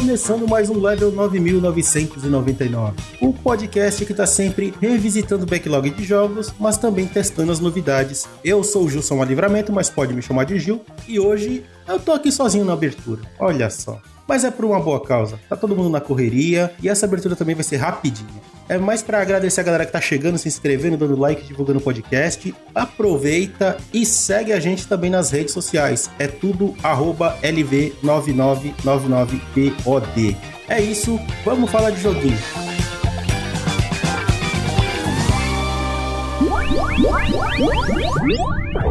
Começando mais um Level 9999, o podcast que está sempre revisitando o backlog de jogos, mas também testando as novidades. Eu sou o Gilson Livramento, mas pode me chamar de Gil, e hoje eu tô aqui sozinho na abertura. Olha só. Mas é por uma boa causa. Tá todo mundo na correria e essa abertura também vai ser rapidinha. É mais para agradecer a galera que tá chegando, se inscrevendo, dando like, divulgando o podcast. Aproveita e segue a gente também nas redes sociais. É tudo LV9999POD. É isso, vamos falar de joguinho. por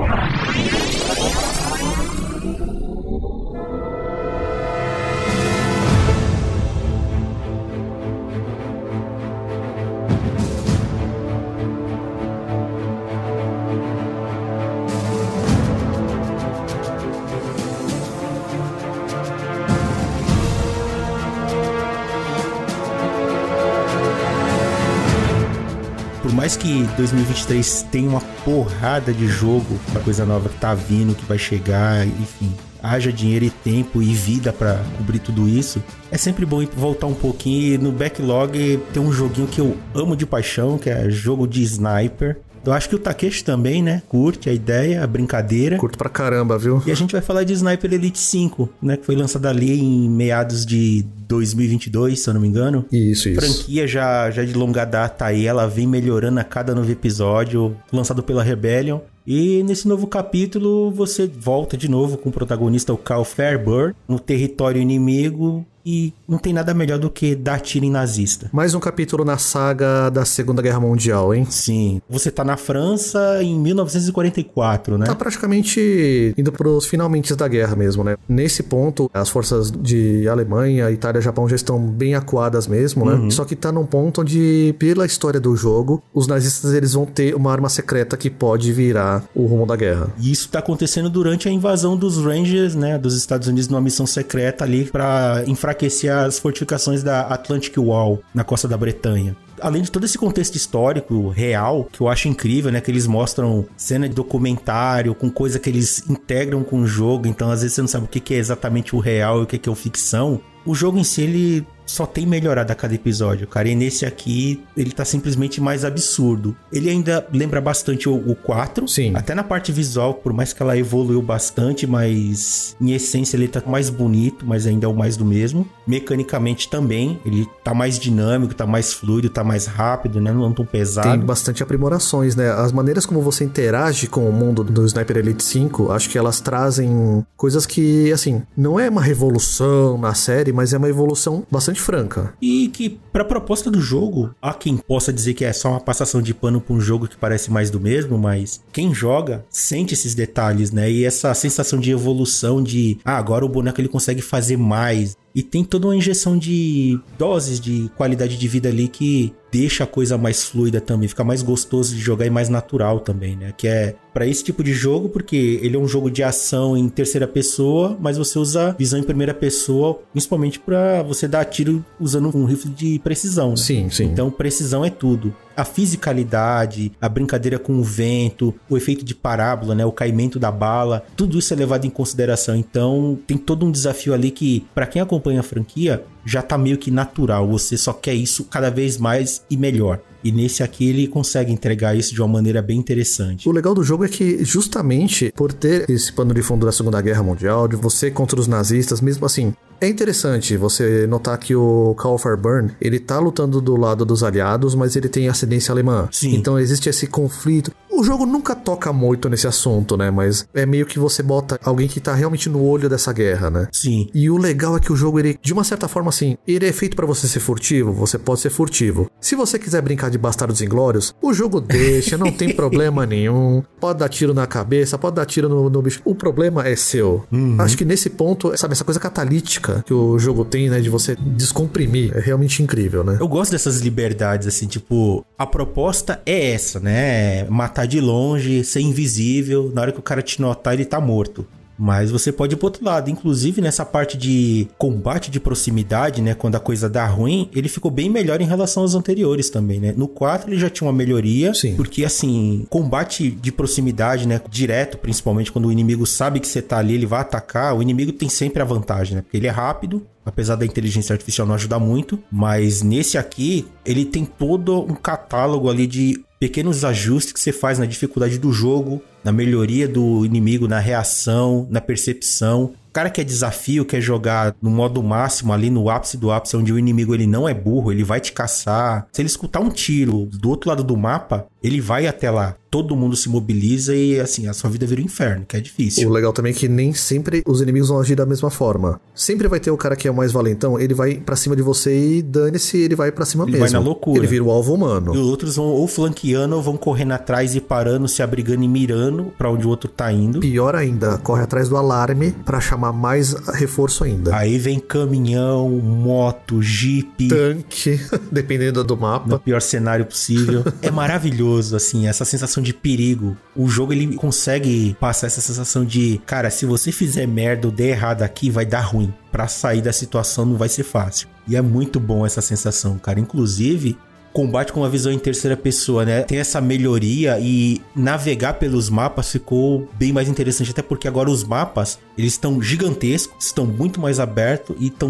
mais que 2023 tenha uma porrada de jogo, uma coisa nova que tá vindo, que vai chegar, enfim, haja dinheiro e tempo e vida para cobrir tudo isso, é sempre bom voltar um pouquinho e no backlog tem um joguinho que eu amo de paixão, que é jogo de sniper. Eu acho que o Takeshi também, né? Curte a ideia, a brincadeira. Curto pra caramba, viu? E a gente vai falar de Sniper Elite 5, né? Que foi lançado ali em meados de 2022, se eu não me engano. Isso, isso. Franquia já, já de longa data aí, ela vem melhorando a cada novo episódio, lançado pela Rebellion. E nesse novo capítulo você volta de novo com o protagonista, o Cal Fairburn, no território inimigo e não tem nada melhor do que dar tiro em nazista. Mais um capítulo na saga da Segunda Guerra Mundial, hein? Sim. Você tá na França em 1944, né? Tá praticamente indo pros finalmente da guerra mesmo, né? Nesse ponto, as forças de Alemanha, Itália e Japão já estão bem acuadas mesmo, né? Uhum. Só que tá num ponto onde, pela história do jogo, os nazistas eles vão ter uma arma secreta que pode virar o rumo da guerra. E isso tá acontecendo durante a invasão dos Rangers, né, dos Estados Unidos numa missão secreta ali para enfraquecer as fortificações da Atlantic Wall na costa da Bretanha. Além de todo esse contexto histórico real, que eu acho incrível, né? Que eles mostram cena de documentário, com coisa que eles integram com o jogo, então às vezes você não sabe o que é exatamente o real e o que que é o ficção. O jogo em si, ele só tem melhorado a cada episódio, cara. E nesse aqui, ele tá simplesmente mais absurdo. Ele ainda lembra bastante o, o 4. Sim. Até na parte visual, por mais que ela evoluiu bastante, mas em essência ele tá mais bonito, mas ainda é o mais do mesmo. Mecanicamente também, ele tá mais dinâmico, tá mais fluido, tá mais rápido, né? Não tão pesado. Tem bastante aprimorações, né? As maneiras como você interage com o mundo do Sniper Elite 5, acho que elas trazem coisas que, assim, não é uma revolução na série, mas é uma evolução bastante franca. E que, pra proposta do jogo, há quem possa dizer que é só uma passação de pano pra um jogo que parece mais do mesmo, mas quem joga sente esses detalhes, né? E essa sensação de evolução, de ah, agora o boneco ele consegue fazer mais. E tem toda uma injeção de doses de qualidade de vida ali que deixa a coisa mais fluida também, fica mais gostoso de jogar e mais natural também, né? Que é para esse tipo de jogo, porque ele é um jogo de ação em terceira pessoa, mas você usa visão em primeira pessoa, principalmente para você dar tiro usando um rifle de precisão. Né? Sim, sim. Então, precisão é tudo. A fisicalidade, a brincadeira com o vento, o efeito de parábola, né, o caimento da bala, tudo isso é levado em consideração. Então, tem todo um desafio ali que, para quem acompanha a franquia, já tá meio que natural. Você só quer isso cada vez mais e melhor. E nesse aqui ele consegue entregar isso de uma maneira bem interessante. O legal do jogo é que, justamente por ter esse pano de fundo da Segunda Guerra Mundial, de você contra os nazistas, mesmo assim, é interessante você notar que o Carl Fairburn, ele tá lutando do lado dos aliados, mas ele tem ascendência alemã. Sim. Então existe esse conflito. O jogo nunca toca muito nesse assunto, né? Mas é meio que você bota alguém que tá realmente no olho dessa guerra, né? Sim. E o legal é que o jogo, ele, de uma certa forma, assim, ele é feito pra você ser furtivo, você pode ser furtivo. Se você quiser brincar de Bastardos Inglórios, o jogo deixa, não tem problema nenhum. Pode dar tiro na cabeça, pode dar tiro no, no bicho. O problema é seu. Acho que nesse ponto, sabe, essa coisa catalítica que o jogo tem, né, de você descomprimir, é realmente incrível, né? Eu gosto dessas liberdades, assim, tipo, a proposta é essa, né? Matar de longe, ser invisível, na hora que o cara te notar, ele tá morto. Mas você pode ir pro outro lado. Inclusive, nessa parte de combate de proximidade, né? Quando a coisa dá ruim, ele ficou bem melhor em relação aos anteriores também, né? No 4 ele já tinha uma melhoria. Sim. Porque, assim, combate de proximidade, né? Direto, principalmente quando o inimigo sabe que você tá ali, ele vai atacar. O inimigo tem sempre a vantagem, né? Porque ele é rápido, apesar da inteligência artificial não ajudar muito, mas nesse aqui ele tem todo um catálogo ali de pequenos ajustes que você faz na dificuldade do jogo, na melhoria do inimigo, na reação, na percepção. O cara que é desafio, quer jogar no modo máximo, ali no ápice do ápice, onde o inimigo ele não é burro, ele vai te caçar. Se ele escutar um tiro do outro lado do mapa, ele vai até lá. Todo mundo se mobiliza e assim, a sua vida vira um inferno, que é difícil. O legal também é que nem sempre os inimigos vão agir da mesma forma. Sempre vai ter o cara que é o mais valentão, ele vai pra cima de você e dane-se, ele vai pra cima Ele mesmo. vai na loucura. Ele vira o alvo humano. E os outros vão ou flanqueando ou vão correndo atrás e parando, se abrigando e mirando pra onde o outro tá indo. Pior ainda, corre atrás do alarme pra chamar mais reforço ainda. Aí vem caminhão, moto, jipe. Tanque, dependendo do no mapa. pior cenário possível. É maravilhoso, assim, essa sensação de perigo. O jogo, ele consegue passar essa sensação de, cara, se você fizer merda ou der errado aqui, vai dar ruim. Pra sair da situação não vai ser fácil. E é muito bom essa sensação, cara. Inclusive, combate com uma visão em terceira pessoa, né? Tem essa melhoria e navegar pelos mapas ficou bem mais interessante, até porque agora os mapas, eles estão gigantescos, estão muito mais abertos e estão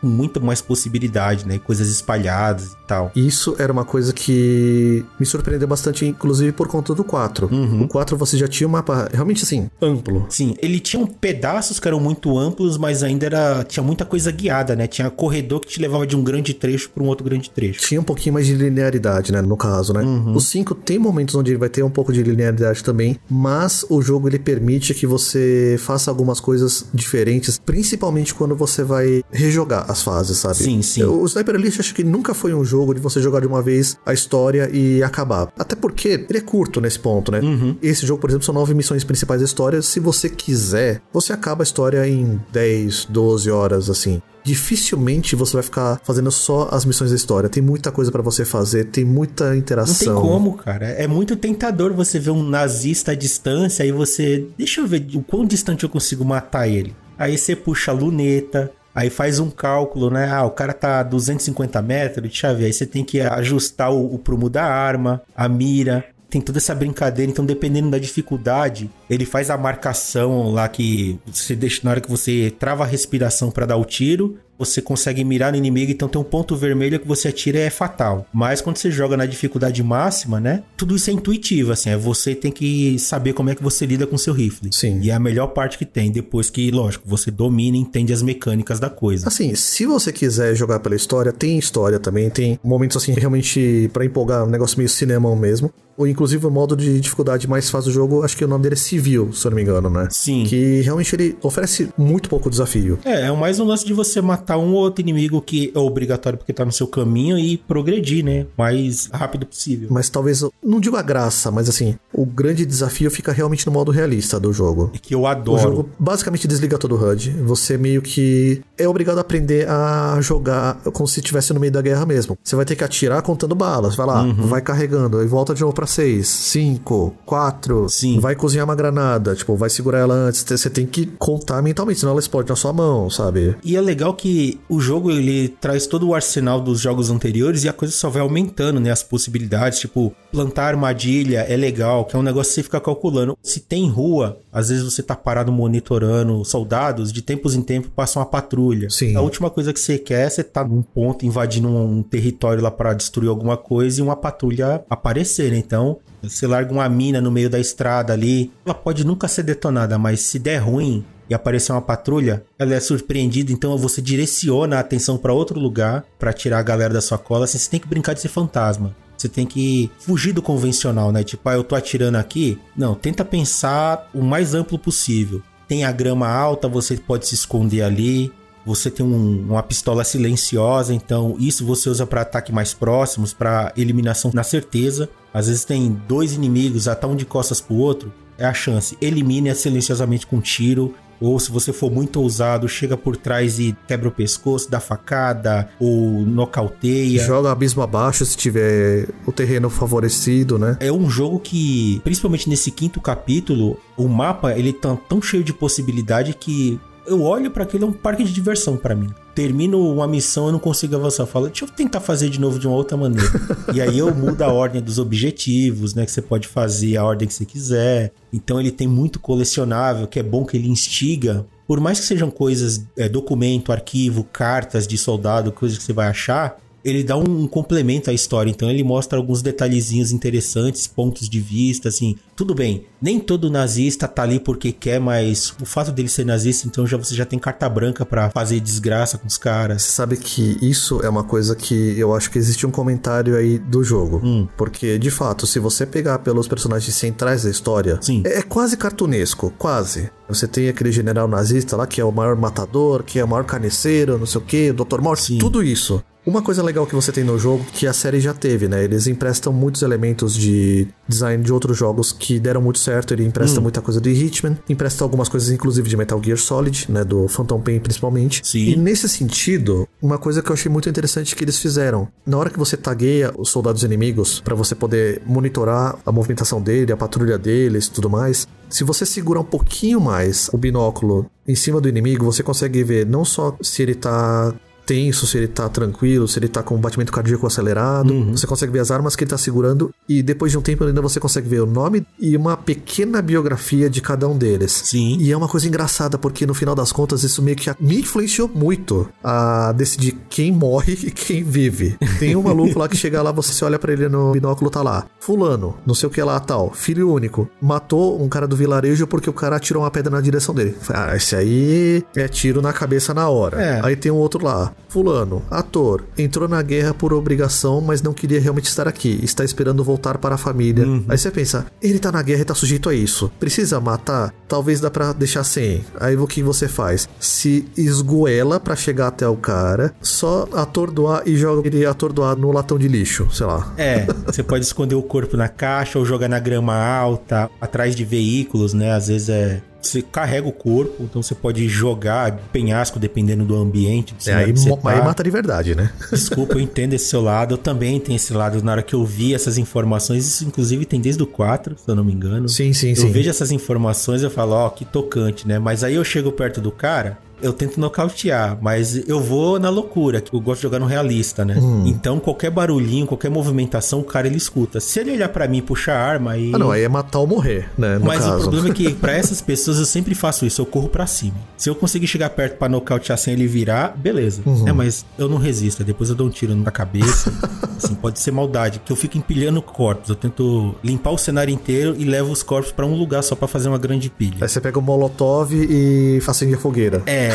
com muito mais possibilidade, né? Coisas espalhadas e tal. Isso era uma coisa que me surpreendeu bastante, inclusive por conta do 4. Uhum. O 4 você já tinha um mapa realmente assim, amplo. Sim, ele tinha um pedaços que eram muito amplos, mas ainda era tinha muita coisa guiada, né? Tinha corredor que te levava de um grande trecho para um outro grande trecho. Tinha um pouquinho mais de linearidade, né? No caso, né? O 5 tem momentos onde ele vai ter um pouco de linearidade também, mas o jogo ele permite que você faça algumas coisas diferentes, principalmente quando você vai rejogar as fases, sabe? Sim, sim. O Sniper Elite acho que nunca foi um jogo de você jogar de uma vez a história e acabar. Até porque ele é curto nesse ponto, né? Esse jogo, por exemplo, são nove missões principais da história. Se você quiser, você acaba a história em 10, 12 horas, assim dificilmente você vai ficar fazendo só as missões da história. Tem muita coisa pra você fazer, tem muita Não tem interação. como, cara. É muito tentador você ver um nazista à distância e você. Deixa eu ver o quão distante eu consigo matar ele. Aí você puxa a luneta. Aí faz um cálculo, né? Ah, o cara tá a 250 metros, deixa eu ver. Aí você tem que ajustar o, o prumo da arma, a mira. Tem toda essa brincadeira, então dependendo da dificuldade, ele faz a marcação lá que você deixa na hora que você trava a respiração pra dar o tiro, você consegue mirar no inimigo, então tem um ponto vermelho que você atira e é fatal. Mas quando você joga na dificuldade máxima, né? Tudo isso é intuitivo, assim, é você tem que saber como é que você lida com seu rifle. Sim. E é a melhor parte que tem, depois que, lógico, você domina e entende as mecânicas da coisa. Assim, se você quiser jogar pela história, tem história também, tem momentos assim realmente pra empolgar, um negócio meio cinemão mesmo. Ou inclusive o modo de dificuldade mais fácil do jogo, acho que o nome dele é Civil, se eu não me engano, né? Sim. Que realmente ele oferece muito pouco desafio. É, é mais um lance de você matar um ou outro inimigo que é obrigatório porque tá no seu caminho e progredir, né? Mais rápido possível. Mas talvez, não digo a graça, mas assim, o grande desafio fica realmente no modo realista do jogo. É que eu O adoro. jogo basicamente desliga todo o HUD. Você meio que é obrigado a aprender a jogar como se estivesse no meio da guerra mesmo. Você vai ter que atirar contando balas. Vai lá, Uhum. vai carregando e volta de novo pra 6, 5, 4. Sim. Vai cozinhar uma granada. Tipo, vai segurar ela antes. Você tem que contar mentalmente, senão ela explode na sua mão, sabe? E é legal que o jogo ele traz todo o arsenal dos jogos anteriores e a coisa só vai aumentando, né? As possibilidades, tipo, plantar armadilha é legal, que é um negócio que você fica calculando. Se tem rua, às vezes você tá parado monitorando soldados, de tempos em tempos passa uma patrulha. Sim. A última coisa que você quer é você tá num ponto invadindo um território lá pra destruir alguma coisa e uma patrulha aparecer, né? Então, você larga uma mina no meio da estrada ali, ela pode nunca ser detonada, mas se der ruim, e aparecer uma patrulha, ela é surpreendida, então você direciona a atenção para outro lugar para tirar a galera da sua cola. Assim, você tem que brincar de ser fantasma. Você tem que fugir do convencional, né? Tipo, ah, eu tô atirando aqui. Não, tenta pensar o mais amplo possível. Tem a grama alta, você pode se esconder ali. Você tem um- uma pistola silenciosa, então isso você usa para ataque mais próximos, para eliminação na certeza. Às vezes tem dois inimigos, até um de costas pro outro, é a chance. Elimine silenciosamente com um tiro Ou se você for muito ousado, chega por trás e quebra o pescoço, dá facada, ou nocauteia. Joga abismo abaixo se tiver o terreno favorecido, né? É um jogo que, principalmente nesse quinto capítulo, o mapa ele tá tão cheio de possibilidade que eu olho para aquilo é um parque de diversão para mim. Termino uma missão e não consigo avançar. Falo, deixa eu tentar fazer de novo de uma outra maneira. e aí eu mudo a ordem dos objetivos, né? Que você pode fazer a ordem que você quiser. Então ele tem muito colecionável, que é bom que ele instiga. Por mais que sejam coisas, é, documento, arquivo, cartas de soldado, coisas que você vai achar, ele dá um complemento à história, então ele mostra alguns detalhezinhos interessantes, pontos de vista, assim. Tudo bem, nem todo nazista tá ali porque quer, mas o fato dele ser nazista, então já você já tem carta branca para fazer desgraça com os caras. Você sabe que isso é uma coisa que eu acho que existe um comentário aí do jogo. Hum. Porque, de fato, se você pegar pelos personagens centrais da história, Sim. é, é quase cartunesco, quase. Você tem aquele general nazista lá que é o maior matador, que é o maior carniceiro, não sei o que, Dr. Morte, tudo isso. Uma coisa legal que você tem no jogo, que a série já teve, né? Eles emprestam muitos elementos de design de outros jogos que deram muito certo. Ele empresta Hum. muita coisa de Hitman, empresta algumas coisas, inclusive, de Metal Gear Solid, né? Do Phantom Pain, principalmente. Sim. E nesse sentido, uma coisa que eu achei muito interessante que eles fizeram. Na hora que você tagueia os soldados inimigos, pra você poder monitorar a movimentação dele, a patrulha deles e tudo mais, se você segurar um pouquinho mais o binóculo em cima do inimigo, você consegue ver não só se ele tá tenso, se ele tá tranquilo, se ele tá com um batimento cardíaco acelerado. Uhum. Você consegue ver as armas que ele tá segurando e depois de um tempo ainda você consegue ver o nome e uma pequena biografia de cada um deles. Sim. E é uma coisa engraçada porque no final das contas isso meio que me influenciou muito a decidir quem morre e quem vive. Tem um maluco lá que chega lá, você olha pra ele no binóculo, tá lá. Fulano, não sei o que lá, tal, filho único, matou um cara do vilarejo porque o cara atirou uma pedra na direção dele. Ah, esse aí é tiro na cabeça na hora. É. Aí tem um outro lá. Fulano, ator, entrou na guerra por obrigação, mas não queria realmente estar aqui. Está esperando voltar para a família. Aí você pensa, ele tá na guerra e tá sujeito a isso. Precisa matar? Talvez dá pra deixar sem. Aí o que você faz? Se esgoela pra chegar até o cara, só atordoar e joga ele atordoar no latão de lixo, sei lá. É, você pode esconder o corpo na caixa ou jogar na grama alta, atrás de veículos, né? Às vezes é. Você carrega o corpo, então você pode jogar penhasco dependendo do ambiente. É, aí, tá. aí mata de verdade, né? Desculpa, eu entendo esse seu lado. Eu também tenho esse lado. Na hora que eu vi essas informações, isso inclusive tem desde o 4, se eu não me engano. Sim, sim, eu sim. vejo essas informações e eu falo, ó, que tocante, né? Mas aí eu chego perto do cara, eu tento nocautear, mas eu vou na loucura, que eu gosto de jogar no realista, né? Hum. Então qualquer barulhinho, qualquer movimentação, o cara ele escuta. Se ele olhar pra mim e puxar a arma, aí. Ah, não, aí é matar ou morrer, né? No Mas caso. o problema é que pra essas pessoas eu sempre faço isso, eu corro pra cima. Se eu conseguir chegar perto pra nocautear sem ele virar, beleza. Uhum. É, mas eu não resisto, depois eu dou um tiro na cabeça. assim, pode ser maldade, que eu fico empilhando corpos. Eu tento limpar o cenário inteiro e levo os corpos pra um lugar só pra fazer uma grande pilha. Aí você pega o molotov e acende a fogueira. É.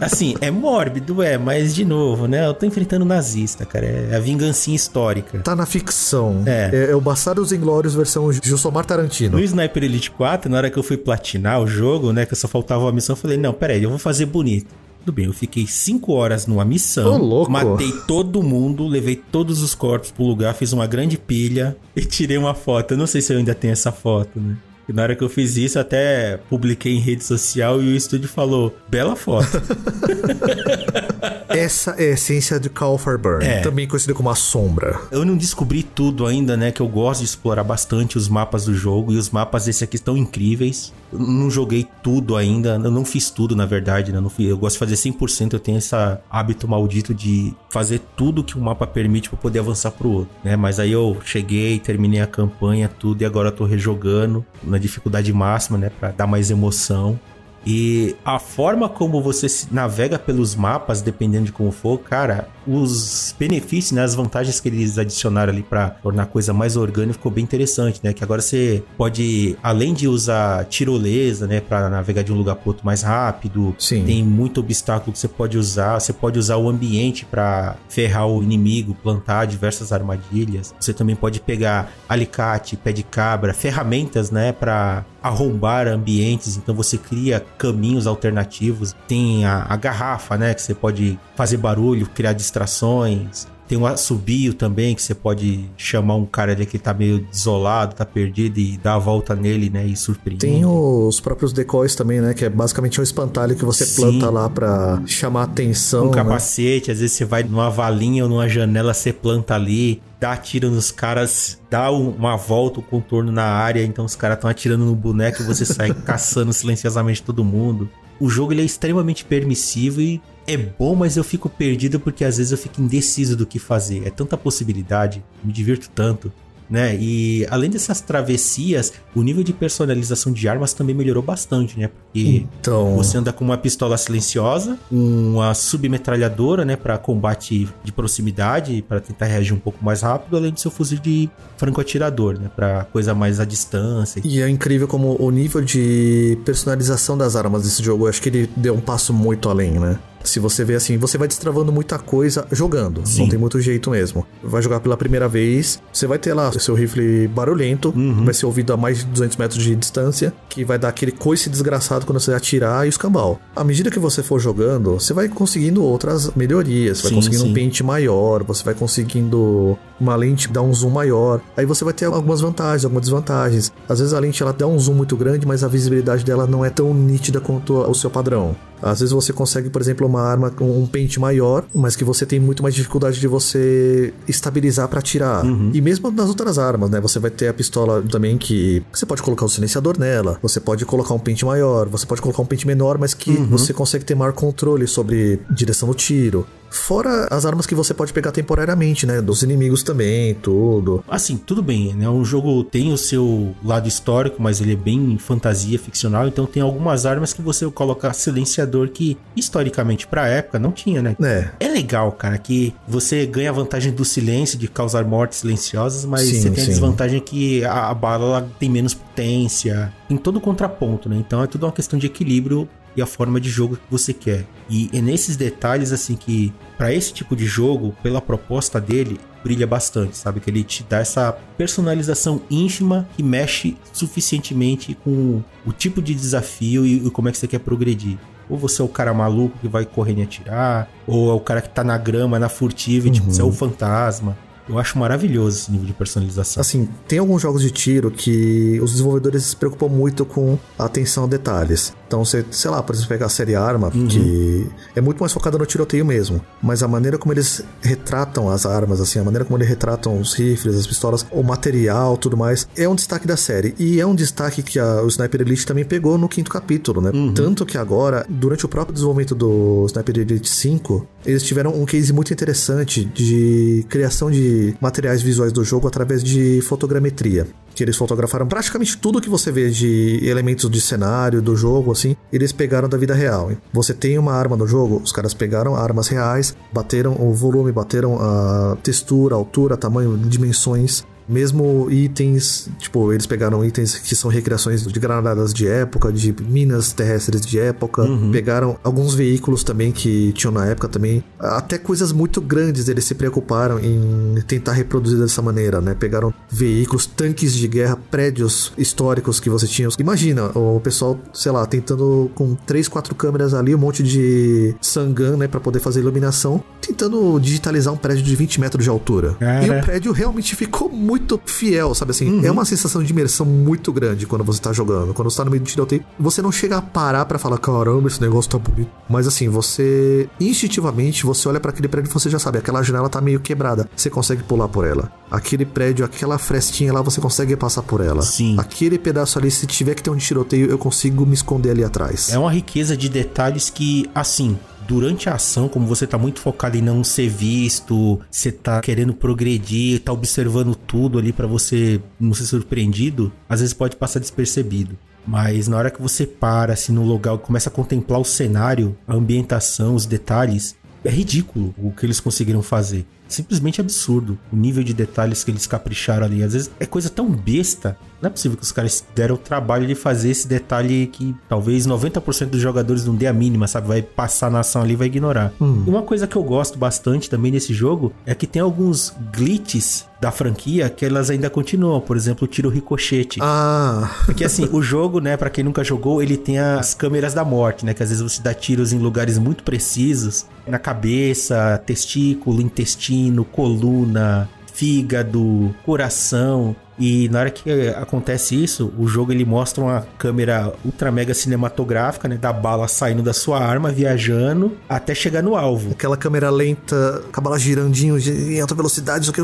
Assim, é mórbido, é, mas de novo, né? Eu tô enfrentando nazista, cara. É a vingancinha histórica. Tá na ficção. É. É, o Bastardos Inglórios versão Gilsomar Tarantino. No Sniper Elite 4, na hora que eu fui platinar o jogo, né? Que só faltava uma missão, eu falei, não, peraí, eu vou fazer bonito. Tudo bem, eu fiquei 5 horas numa missão. Ô, louco. Matei todo mundo, levei todos os corpos pro lugar, fiz uma grande pilha e tirei uma foto. Eu não sei se eu ainda tenho essa foto, né? E na hora que eu fiz isso, até publiquei em rede social e o estúdio falou: bela foto. Essa é a essência de Call for Burn, É. também conhecido como a sombra. Eu não descobri tudo ainda, né? Que eu gosto de explorar bastante os mapas do jogo. E os mapas desse aqui estão incríveis. Não joguei tudo ainda. Eu não fiz tudo, na verdade, né? Eu, fiz- eu gosto de fazer 100%. Eu tenho esse hábito maldito de fazer tudo que o mapa permite pra poder avançar pro outro, né? Mas aí eu cheguei, terminei a campanha, tudo. E agora eu tô rejogando na dificuldade máxima, né? Pra dar mais emoção. E a forma como você se navega pelos mapas, dependendo de como for, cara, os benefícios, né, as vantagens que eles adicionaram ali pra tornar a coisa mais orgânica ficou bem interessante, né? Que agora você pode, além de usar tirolesa, né, Pra navegar de um lugar pro outro mais rápido, Sim. tem muito obstáculo que você pode usar. Você pode usar o ambiente pra ferrar o inimigo, plantar diversas armadilhas. Você também pode pegar alicate, pé de cabra, ferramentas, né, Pra arrombar ambientes. Então você cria caminhos alternativos. Tem a, a garrafa, né, que você pode fazer barulho, criar distrações. Tem um assobio também, que você pode chamar um cara ali que tá meio desolado, tá perdido e dar a volta nele, né? E surpreender. Tem os próprios decoys também, né? Que é basicamente um espantalho que você Sim. planta lá pra chamar atenção. Um né? capacete, às vezes você vai numa valinha ou numa janela, você planta ali dá tiro nos caras, dá uma volta, o um contorno na área, então os caras estão atirando no boneco e você sai caçando silenciosamente todo mundo. O jogo ele é extremamente permissivo e é bom, mas eu fico perdido porque às vezes eu fico indeciso do que fazer. É tanta possibilidade, me divirto tanto né? E além dessas travessias, o nível de personalização de armas também melhorou bastante, né? Porque então... você anda com uma pistola silenciosa, uma submetralhadora, né, para combate de proximidade, para tentar reagir um pouco mais rápido, além do seu fuzil de franco-atirador, né, para coisa mais à distância. E é incrível como o nível de personalização das armas desse jogo, eu acho que ele deu um passo muito além, né? Se você vê assim, você vai destravando muita coisa jogando. Sim. Não tem muito jeito mesmo. Vai jogar pela primeira vez, você vai ter lá o seu rifle barulhento, uhum. vai ser ouvido a mais de 200 metros de distância, que vai dar aquele coice desgraçado quando você atirar e o escambau. À medida que você for jogando, você vai conseguindo outras melhorias. Você vai conseguindo sim. um pente maior, você vai conseguindo uma lente dar um zoom maior. Aí você vai ter algumas vantagens, algumas desvantagens. Às vezes a lente ela dá um zoom muito grande, mas a visibilidade dela não é tão nítida quanto o seu padrão. Às vezes você consegue, por exemplo, uma arma com um pente maior, mas que você tem muito mais dificuldade de você estabilizar para atirar. Uhum. E mesmo nas outras armas, né? Você vai ter a pistola também que você pode colocar o silenciador nela, você pode colocar um pente maior, você pode colocar um pente menor, mas que uhum. você consegue ter maior controle sobre direção do tiro. Fora as armas que você pode pegar temporariamente, né? Dos inimigos também, tudo. Assim, tudo bem, né? Um jogo tem o seu lado histórico, mas ele é bem fantasia, ficcional, então tem algumas armas que você coloca silenciador que, historicamente, pra época, não tinha, né? É. É legal, cara, que você ganha a vantagem do silêncio, de causar mortes silenciosas, mas sim, você tem a desvantagem que a, a bala tem menos potência, tem todo o contraponto, né? Então é tudo uma questão de equilíbrio e a forma de jogo que você quer. E é nesses detalhes assim que para esse tipo de jogo, pela proposta dele, brilha bastante, sabe que ele te dá essa personalização íntima que mexe suficientemente com o tipo de desafio e, e como é que você quer progredir. Ou você é o cara maluco que vai correndo e atirar, ou é o cara que tá na grama, na furtiva, uhum. e tipo, você é o uhum. fantasma. Eu acho maravilhoso esse nível de personalização. Assim, tem alguns jogos de tiro que os desenvolvedores se preocupam muito com a atenção a detalhes. Então, você, sei lá, por exemplo, pegar a série Arma, uhum. que é muito mais focada no tiroteio mesmo. Mas a maneira como eles retratam as armas, assim, a maneira como eles retratam os rifles, as pistolas, o material, tudo mais, é um destaque da série. E é um destaque que a, o Sniper Elite também pegou no quinto capítulo, né? Uhum. Tanto que agora, durante o próprio desenvolvimento do Sniper Elite 5, eles tiveram um case muito interessante de criação de materiais visuais do jogo através de fotogrametria que eles fotografaram praticamente tudo que você vê de elementos de cenário do jogo, assim, eles pegaram da vida real. Você tem uma arma no jogo, os caras pegaram armas reais, bateram o volume, bateram a textura, altura, tamanho, dimensões mesmo itens, tipo, eles pegaram itens que são recriações de granadas de época, de minas terrestres de época, uhum. pegaram alguns veículos também que tinham na época também, até coisas muito grandes eles se preocuparam em tentar reproduzir dessa maneira, né? Pegaram veículos, tanques de guerra, prédios históricos que você tinha. Imagina o pessoal, sei lá, tentando com três, quatro câmeras ali, um monte de sangan, né, para poder fazer iluminação, tentando digitalizar um prédio de 20 metros de altura. Cara. E o prédio realmente ficou muito muito fiel, sabe assim? Uhum. É uma sensação de imersão muito grande quando você tá jogando. Quando você tá no meio do tiroteio, você não chega a parar para falar, caramba, esse negócio tá bonito. Mas assim, você instintivamente, você olha para aquele prédio e você já sabe, aquela janela tá meio quebrada. Você consegue pular por ela. Aquele prédio, aquela frestinha lá, você consegue passar por ela. Sim. Aquele pedaço ali, se tiver que ter um tiroteio, eu consigo me esconder ali atrás. É uma riqueza de detalhes que, assim, durante a ação, como você tá muito focado em não ser visto, você tá querendo progredir, tá observando tudo ali para você não ser surpreendido, às vezes pode passar despercebido. Mas na hora que você para assim no lugar, começa a contemplar o cenário, a ambientação, os detalhes, é ridículo o que eles conseguiram fazer simplesmente absurdo. O nível de detalhes que eles capricharam ali. Às vezes é coisa tão besta. Não é possível que os caras deram o trabalho de fazer esse detalhe que talvez 90% dos jogadores não dê a mínima, sabe? Vai passar na ação ali e vai ignorar. Hum. E uma coisa que eu gosto bastante também nesse jogo é que tem alguns glitches da franquia que elas ainda continuam. Por exemplo, o tiro ricochete. Ah. Porque assim, o jogo, né, para quem nunca jogou, ele tem as câmeras da morte, né? Que às vezes você dá tiros em lugares muito precisos. Na cabeça, testículo, intestino, coluna, fígado, coração. E na hora que acontece isso, o jogo ele mostra uma câmera ultra mega cinematográfica, né? Da bala saindo da sua arma, viajando, até chegar no alvo. Aquela câmera lenta, com a bala girandinho em alta velocidade, só que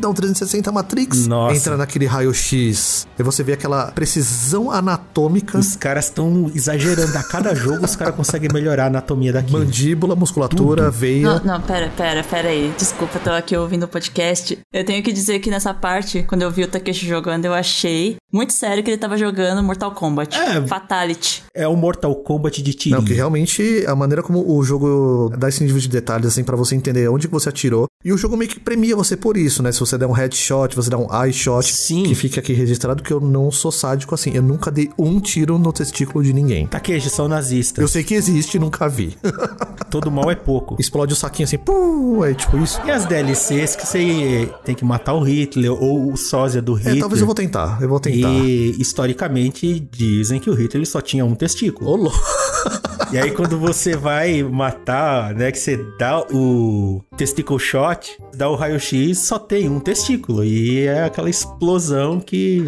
dá um 360 Matrix. Nossa. Entra naquele raio-x. E você vê aquela precisão anatômica. Os caras estão exagerando. A cada jogo os caras conseguem melhorar a anatomia daquilo. Mandíbula, musculatura, Tudo. veia. Não, não, pera, pera, pera aí. Desculpa, eu tô aqui ouvindo o podcast. Eu tenho que dizer que nessa parte, quando eu vi o Takeshi jogando, eu achei muito sério que ele tava jogando Mortal Kombat. É. Fatality. É o Mortal Kombat de tiro. Não, que realmente a maneira como o jogo dá esse nível de detalhes, assim, pra você entender onde que você atirou. E o jogo meio que premia você por isso, né? Se você der um headshot, você dá um eye shot. Sim. Que fique aqui registrado que eu não sou sádico assim. Eu nunca dei um tiro no testículo de ninguém. Takeshi, são nazistas. Eu sei que existe, nunca vi. Todo mal é pouco. Explode o saquinho assim, pum, é tipo isso. E as DLCs que você tem que matar o Hitler ou o sósia do É, Hitler. talvez eu vou tentar, eu vou tentar. E historicamente dizem que o Hitler só tinha um testículo. Ô, louco. E aí quando você vai matar, né, que você dá o testicle shot, dá o raio-x, só tem um testículo. E é aquela explosão que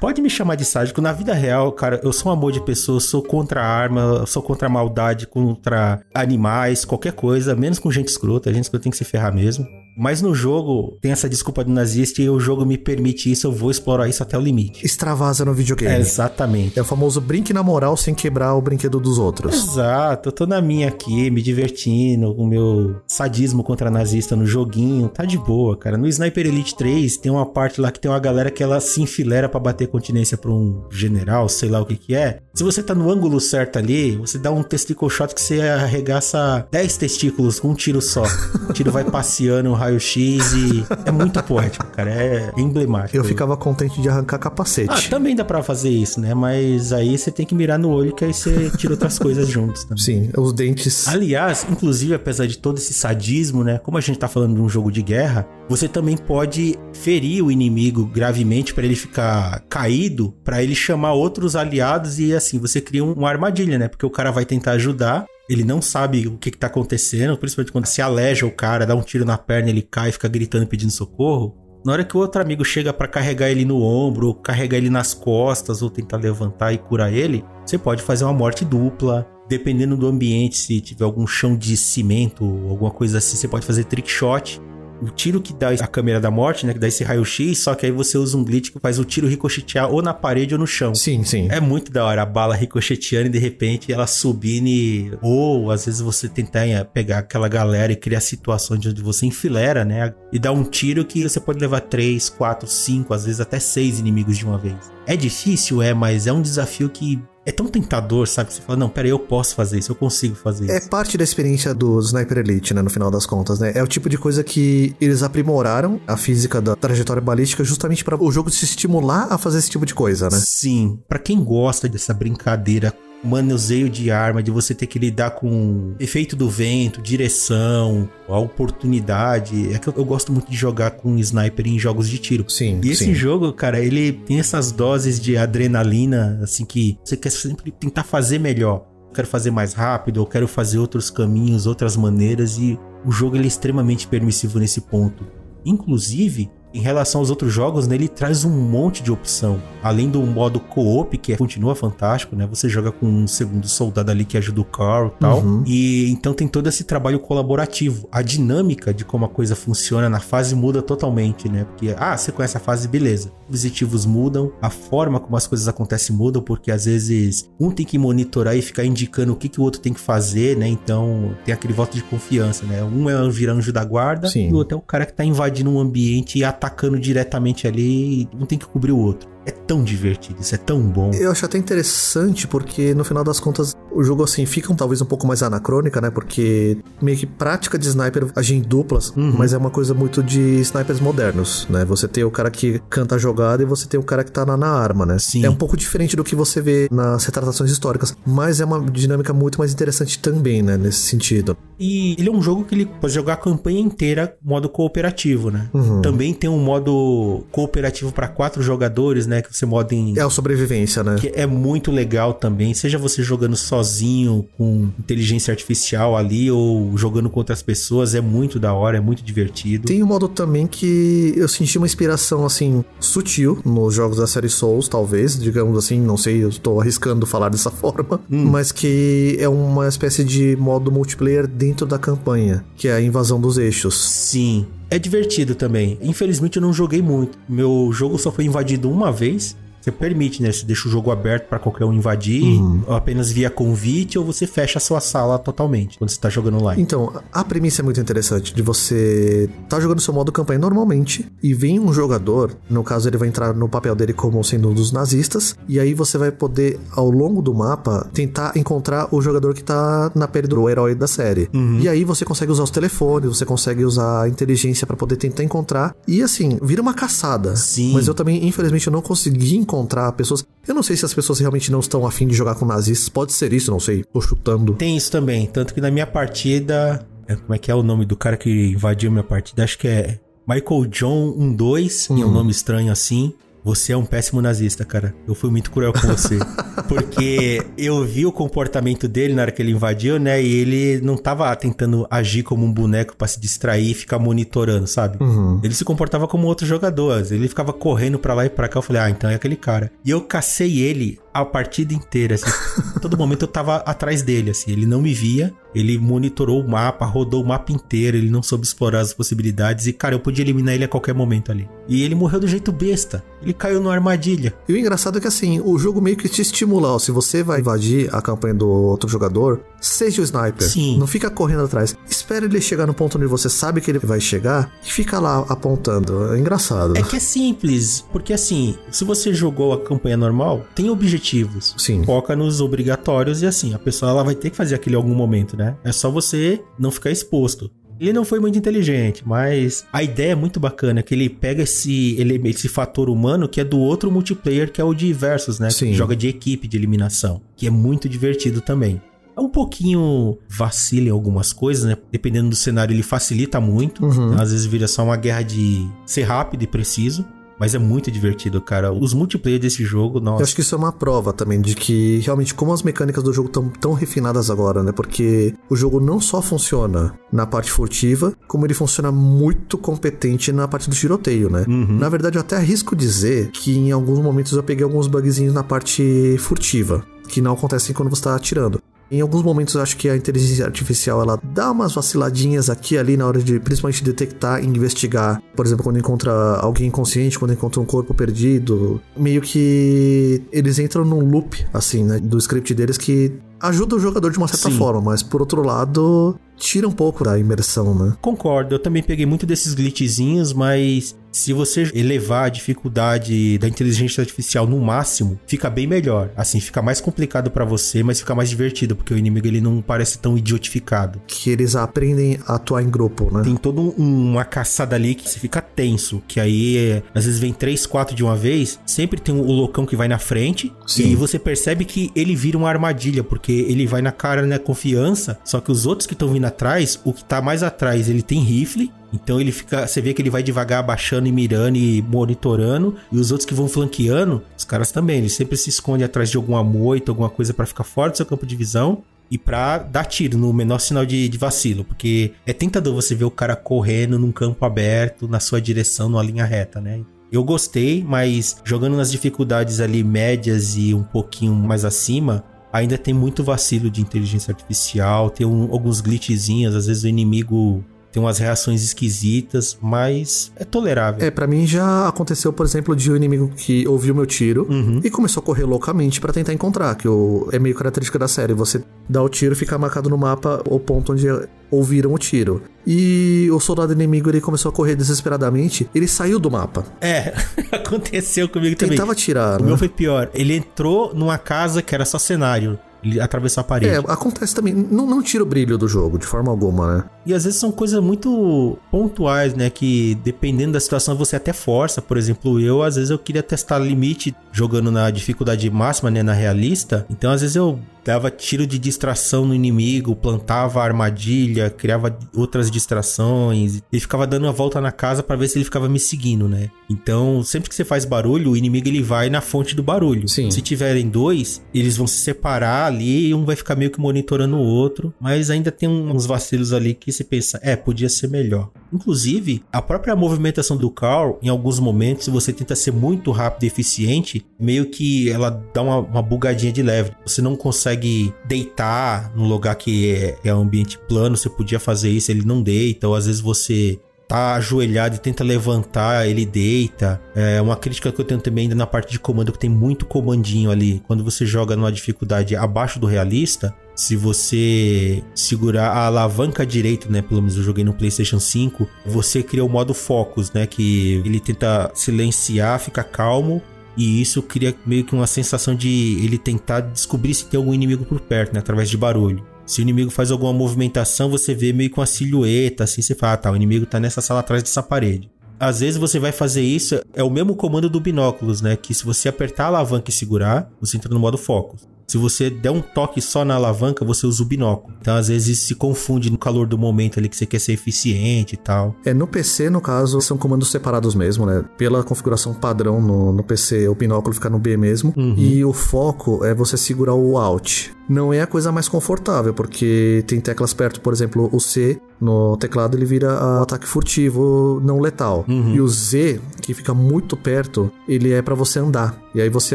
pode me chamar de sádico. Na vida real, cara, eu sou um amor de pessoa, sou contra a arma, sou contra a maldade, contra animais, qualquer coisa, menos com gente escrota, gente escrota tem que se ferrar mesmo. Mas no jogo tem essa desculpa do nazista e o jogo me permite isso, eu vou explorar isso até o limite. Extravasa no videogame. É, exatamente. É o famoso brinque na moral sem quebrar o brinquedo dos outros. Exato, eu tô na minha aqui, me divertindo com o meu sadismo contra nazista no joguinho, tá de boa, cara. No Sniper Elite 3 tem uma parte lá que tem uma galera que ela se enfilera pra bater continência pra um general, sei lá o que que é. Se você tá no ângulo certo ali, você dá um testicle shot que você arregaça 10 testículos com um tiro só. O tiro vai passeando o raio-x e é muito poético, cara, é emblemático. Eu ficava contente de arrancar capacete. Ah, também dá pra fazer isso, né? Mas aí você tem que mirar no olho que aí você tira outras coisas juntos também. Sim, os dentes. Aliás, inclusive, apesar de todo esse sadismo, né? Como a gente tá falando de um jogo de guerra, você também pode ferir o inimigo gravemente para ele ficar caído, para ele chamar outros aliados e assim você cria um- uma armadilha, né? Porque o cara vai tentar ajudar. Ele não sabe o que, que tá acontecendo, principalmente quando se aleja o cara, dá um tiro na perna, ele cai e fica gritando pedindo socorro. Na hora que o outro amigo chega pra carregar ele no ombro, ou carregar ele nas costas, ou tentar levantar e curar ele, você pode fazer uma morte dupla. Dependendo do ambiente, se tiver algum chão de cimento ou alguma coisa assim, você pode fazer trick shot. O tiro que dá a câmera da morte, né? Que dá esse raio-x, só que aí você usa um glitch que faz o tiro ricochetear ou na parede ou no chão. Sim, sim. É muito da hora a bala ricocheteando e de repente ela subindo e... Ou às vezes você tentar eh, pegar aquela galera e criar situações onde você enfilera, né? E dar um tiro que você pode levar 3, 4, 5, às vezes até 6 inimigos de uma vez. É difícil, é, mas é um desafio que é tão tentador, sabe? Você fala, não, pera eu posso fazer isso, eu consigo fazer É isso. parte da experiência do Sniper Elite, né? No final das contas, né? É o tipo de coisa que eles aprimoraram a física da trajetória balística justamente para o jogo se estimular a fazer esse tipo de coisa, né? Sim, pra quem gosta dessa brincadeira, manuseio de arma, de você ter que lidar com efeito do vento, direção, a oportunidade, é que eu, eu gosto muito de jogar com sniper em jogos de tiro. Sim, E esse sim. jogo, cara, ele tem essas doses de adrenalina, assim, que você quer sempre tentar fazer melhor. Eu quero fazer mais rápido, eu quero fazer outros caminhos, outras maneiras, e o jogo ele é extremamente permissivo nesse ponto. Inclusive, em relação aos outros jogos, né, ele traz um monte de opção. Além do modo co-op, que é- continua fantástico, né? Você joga com um segundo soldado ali que ajuda o Carl e tal. Uhum. E então tem todo esse trabalho colaborativo. A dinâmica de como a coisa funciona na fase muda totalmente, né? Porque, ah, você conhece a fase, beleza. Os objetivos mudam, a forma como as coisas acontecem mudam, porque às vezes um tem que monitorar e ficar indicando o que, que o outro tem que fazer, né? Então tem aquele voto de confiança, né? Um é o viranjo da guarda Sim. e o outro é o cara que tá invadindo um ambiente e atacando diretamente ali um tem que cobrir o outro. É tão divertido, isso é tão bom. Eu acho até interessante porque, no final das contas, O jogo, assim, fica talvez um pouco mais anacrônica, né? Porque meio que prática de sniper agir em duplas, Uhum. mas é uma coisa muito de snipers modernos, né? Você tem o cara que canta a jogada e você tem o cara que tá na, na arma, né? Sim. É um pouco diferente do que você vê nas retratações históricas, mas é uma dinâmica muito mais interessante também, né? Nesse sentido. E ele é um jogo que ele pode jogar a campanha inteira modo cooperativo, né? Uhum. Também tem um modo cooperativo para quatro jogadores, né? Que você moda em. É a sobrevivência, né? Que é muito legal também, seja você jogando sozinho, com inteligência artificial ali, ou jogando com outras pessoas, é muito da hora, é muito divertido. Tem um modo também que eu senti uma inspiração, assim, sutil nos jogos da série Souls, talvez, digamos assim, não sei, eu estou arriscando falar dessa forma, mas que é uma espécie de modo multiplayer dentro da campanha, que é a invasão dos eixos. Sim. É divertido também. Infelizmente eu não joguei muito. Meu jogo só foi invadido uma vez vez você permite, né? Você deixa o jogo aberto pra qualquer um invadir, ou apenas via convite, ou você fecha a sua sala totalmente quando você tá jogando online. Então, a premissa é muito interessante de você tá jogando seu modo campanha normalmente e vem um jogador, no caso ele vai entrar no papel dele como sendo um dos nazistas, e aí você vai poder ao longo do mapa tentar encontrar o jogador que tá na pele do herói da série. E aí você consegue usar os telefones, você consegue usar a inteligência pra poder tentar encontrar e assim, vira uma caçada. Sim. Mas eu também, infelizmente, eu não consegui encontrar pessoas. Eu não sei se as pessoas realmente não estão afim de jogar com nazistas, pode ser isso, não sei, tô chutando. Tem isso também, tanto que na minha partida. é, Como é que é o nome do cara que invadiu minha partida? Acho que é Michael John 12, e é um nome estranho assim. Você é um péssimo nazista, cara. Eu fui muito cruel com você. Porque eu vi o comportamento dele na hora que ele invadiu, né? E ele não tava tentando agir como um boneco pra se distrair e ficar monitorando, sabe? Ele se comportava como outro jogador. Ele ficava correndo pra lá e pra cá. Eu falei, ah, então é aquele cara. E eu cacei ele a partida inteira, assim. Todo momento eu tava atrás dele, assim. Ele não me via. Ele monitorou o mapa, rodou o mapa inteiro. Ele não soube explorar as possibilidades. E, cara, eu podia eliminar ele a qualquer momento ali. E ele morreu do jeito besta. Ele caiu numa armadilha. E o engraçado é que assim, o jogo meio que te estimula, ó, se você vai invadir a campanha do outro jogador, seja o sniper. Sim. Não fica correndo atrás. Espera ele chegar no ponto onde você sabe que ele vai chegar e fica lá apontando. É engraçado. É que é simples, porque assim, se você jogou a campanha normal, tem objetivos. Sim. Foca nos obrigatórios e assim, a pessoa ela vai ter que fazer aquilo em algum momento, né? É só você não ficar exposto. Ele não foi muito inteligente, mas a ideia é muito bacana, que ele pega esse, ele, esse fator humano que é do outro multiplayer, que é o de versus, né? Sim. Que joga de equipe, de eliminação, que é muito divertido também. É um pouquinho vacila em algumas coisas, né? Dependendo do cenário, ele facilita muito. Uhum. Às vezes vira só uma guerra de ser rápido e preciso. Mas é muito divertido, cara. Os multiplayer desse jogo, Eu nossa. acho que isso é uma prova também de que realmente como as mecânicas do jogo estão tão refinadas agora, né? Porque o jogo não só funciona na parte furtiva, como ele funciona muito competente na parte do tiroteio, né? Na verdade, eu até arrisco dizer que em alguns momentos eu peguei alguns bugzinhos na parte furtiva, que não acontecem quando você tá atirando. Em alguns momentos eu acho que a inteligência artificial ela dá umas vaciladinhas aqui e ali na hora de principalmente detectar e investigar. Por exemplo, quando encontra alguém inconsciente, quando encontra um corpo perdido. Meio que eles entram num loop, assim, né? Do script deles que ajuda o jogador de uma certa Sim. forma, mas por outro lado, tira um pouco da imersão, né? Concordo, eu também peguei muito desses glitchzinhos, mas se você elevar a dificuldade da inteligência artificial no máximo, fica bem melhor. Assim, fica mais complicado pra você, mas fica mais divertido, porque o inimigo ele não parece tão idiotificado. Que eles aprendem a atuar em grupo, né? Tem toda um- uma caçada ali que você fica tenso, que aí é, às vezes vem três, quatro de uma vez, sempre tem o loucão que vai na frente, Sim. e você percebe que ele vira uma armadilha, porque ele vai na cara, na confiança, só que os outros que estão vindo atrás, o que tá mais atrás, ele tem rifle, então ele fica, você vê que ele vai devagar abaixando e mirando e monitorando, e os outros que vão flanqueando, os caras também, eles sempre se escondem atrás de alguma moita, alguma coisa pra ficar fora do seu campo de visão e pra dar tiro no menor sinal de, de vacilo, porque é tentador você ver o cara correndo num campo aberto, na sua direção, numa linha reta, né? Eu gostei, mas jogando nas dificuldades ali médias e um pouquinho mais acima, ainda tem muito vacilo de inteligência artificial, tem um- alguns glitchzinhos, às vezes o inimigo tem umas reações esquisitas, mas é tolerável. É, pra mim já aconteceu, por exemplo, de um inimigo que ouviu meu tiro Uhum. e começou a correr loucamente pra tentar encontrar, que o- é meio característica da série. Você dá o tiro e fica marcado no mapa o ponto onde ouviram o tiro. E o soldado inimigo ele começou a correr desesperadamente, ele saiu do mapa. É, aconteceu comigo também. Tentava tirar, O né? meu foi pior. Ele entrou numa casa que era só cenário. Ele atravessar a parede. É, acontece também. Não, não tira o brilho do jogo, de forma alguma, né? E às vezes são coisas muito pontuais, né? Que dependendo da situação você até força. Por exemplo, eu, às vezes, eu queria testar limite jogando na dificuldade máxima, né? Na realista. Então, às vezes, eu dava tiro de distração no inimigo, plantava armadilha, criava outras distrações e ficava dando uma volta na casa para ver se ele ficava me seguindo, né? Então, sempre que você faz barulho, o inimigo ele vai na fonte do barulho. Sim. Se tiverem dois, eles vão se separar ali e um vai ficar meio que monitorando o outro, mas ainda tem uns vacilos ali que se pensa, é, podia ser melhor. Inclusive, a própria movimentação do Carl, em alguns momentos, se você tenta ser muito rápido e eficiente, meio que ela dá uma, uma bugadinha de leve. Você não consegue deitar no lugar que é, é ambiente plano, você podia fazer isso, ele não deita, ou às vezes você tá ajoelhado e tenta levantar, ele deita. É uma crítica que eu tenho também ainda na parte de comando, que tem muito comandinho ali. Quando você joga numa dificuldade abaixo do realista, se você segurar a alavanca direita, né? Pelo menos eu joguei no PlayStation 5, você cria o modo Focus, né? Que ele tenta silenciar, fica calmo. E isso cria meio que uma sensação de ele tentar descobrir se tem algum inimigo por perto, né? Através de barulho. Se o inimigo faz alguma movimentação, você vê meio com uma silhueta, assim, você fala, ah, tá, o inimigo tá nessa sala atrás dessa parede. Às vezes você vai fazer isso, é o mesmo comando do binóculos, né? Que se você apertar a alavanca e segurar, você entra no modo focus. Se você der um toque só na alavanca, você usa o binóculo. Então, às vezes, se confunde no calor do momento ali que você quer ser eficiente e tal. É, no PC, no caso, são comandos separados mesmo, né? Pela configuração padrão no, no PC, o binóculo fica no B mesmo. Uhum. E o foco é você segurar o Alt. Não é a coisa mais confortável, porque tem teclas perto, por exemplo, o C no teclado ele vira o ataque furtivo não letal. Uhum. E o Z, que fica muito perto, ele é para você andar. E aí você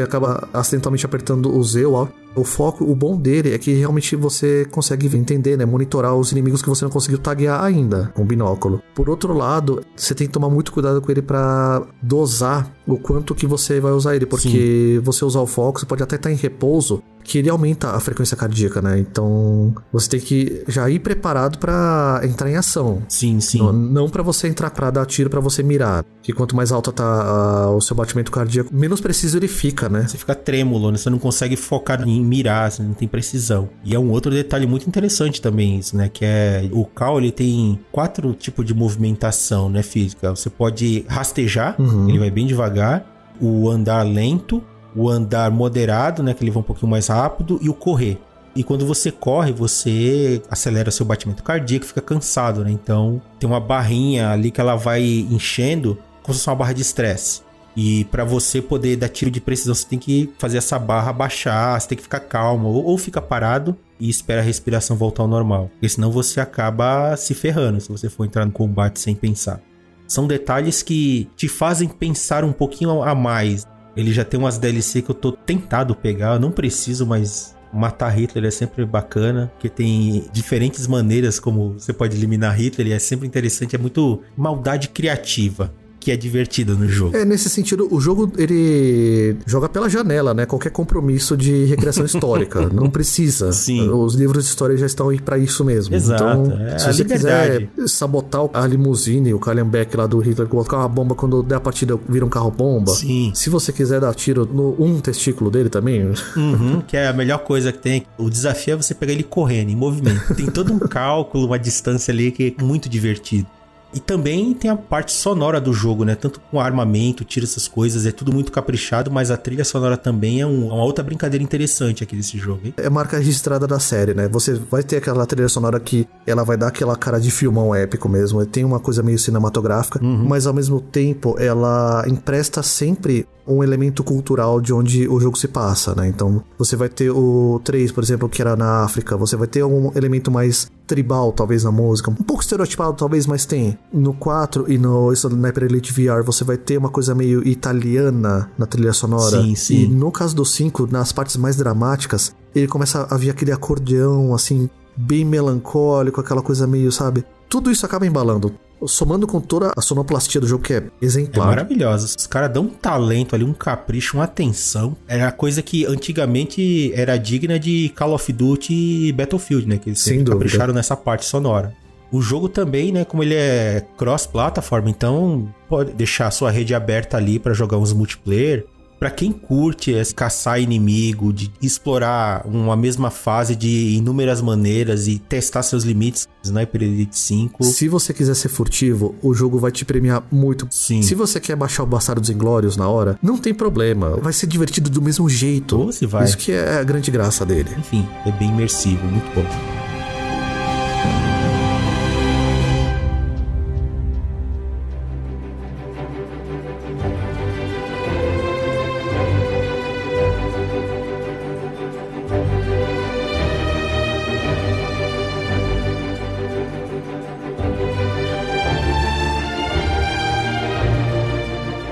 acaba acidentalmente apertando o Z, o Alt. O foco, o bom dele é que realmente você consegue entender, né? Monitorar os inimigos que você não conseguiu taguear ainda com o binóculo. Por outro lado, você tem que tomar muito cuidado com ele para dosar o quanto que você vai usar ele, porque Sim. você usar o foco, você pode até estar em repouso, que ele aumenta a frequência cardíaca, né? Então, você tem que já ir preparado para entrar em ação. Sim, sim. Não, não para você entrar para dar tiro para você mirar. Que quanto mais alto tá uh, o seu batimento cardíaco, menos preciso ele fica, né? Você fica trêmulo, né? Você não consegue focar em mirar, você não tem precisão. E é um outro detalhe muito interessante também isso, né? Que é o Cal, ele tem quatro tipos de movimentação, né, física. Você pode rastejar, Uhum. ele vai bem devagar, o andar lento, o andar moderado, né, que ele vai um pouquinho mais rápido, e o correr. E quando você corre, você acelera seu batimento cardíaco, fica cansado, né? Então tem uma barrinha ali que ela vai enchendo, como se fosse uma barra de estresse. E para você poder dar tiro de precisão, você tem que fazer essa barra baixar, você tem que ficar calmo, ou, ou fica parado e espera a respiração voltar ao normal. Porque senão você acaba se ferrando se você for entrar no combate sem pensar. São detalhes que te fazem pensar um pouquinho a mais. Ele já tem umas DLC que eu tô tentado pegar, eu não preciso, mas matar Hitler é sempre bacana, porque tem diferentes maneiras como você pode eliminar Hitler e é sempre interessante, é muito maldade criativa que é divertido no jogo. É, nesse sentido, o jogo ele joga pela janela, né? Qualquer compromisso de recreação histórica. Não precisa. Sim. Os livros de história já estão aí pra isso mesmo. Exato, Então, é se você liberdade. quiser sabotar a limusine, o Kallenbeck lá do Hitler, colocar uma bomba quando der a partida vira um carro-bomba. Sim. Se você quiser dar tiro no um testículo dele também, Uhum, que é a melhor coisa que tem. O desafio é você pegar ele correndo, em movimento. Tem todo um cálculo, uma distância ali que é muito divertido. E também tem a parte sonora do jogo, né? Tanto com armamento, tiro essas coisas, é tudo muito caprichado, mas a trilha sonora também é um- uma outra brincadeira interessante aqui desse jogo, hein? é marca registrada da série, né? Você vai ter aquela trilha sonora que ela vai dar aquela cara de filmão épico mesmo. Tem uma coisa meio cinematográfica, mas ao mesmo tempo ela empresta sempre um elemento cultural de onde o jogo se passa, né? Então você vai ter o 3, por exemplo, que era na África, você vai ter um elemento mais tribal, talvez, na música, um pouco estereotipado, talvez, mas tem. No 4 e no Sniper Elite VR, você vai ter uma coisa meio italiana na trilha sonora. Sim, sim. E no caso do 5, nas partes mais dramáticas, ele começa a vir aquele acordeão, assim, bem melancólico, aquela coisa meio, sabe? Tudo isso acaba embalando. Somando com toda a sonoplastia do jogo, que é É exemplar. maravilhosa. Os caras dão um talento ali, um capricho, uma atenção. Era coisa que antigamente era digna de Call of Duty e Battlefield, né? Que eles Sem dúvida. capricharam nessa parte sonora. O jogo também, né, como ele é cross-plataforma, então pode deixar a sua rede aberta ali pra jogar uns multiplayer. Para quem curte esse caçar inimigo, de explorar uma mesma fase de inúmeras maneiras e testar seus limites, Sniper Elite 5. Se você quiser ser furtivo, o jogo vai te premiar muito. Sim. Se você quer baixar o Bastardos Inglórios na hora, não tem problema. Vai ser divertido do mesmo jeito. Ou se vai. Isso que é a grande graça dele. Enfim, é bem imersivo, muito bom.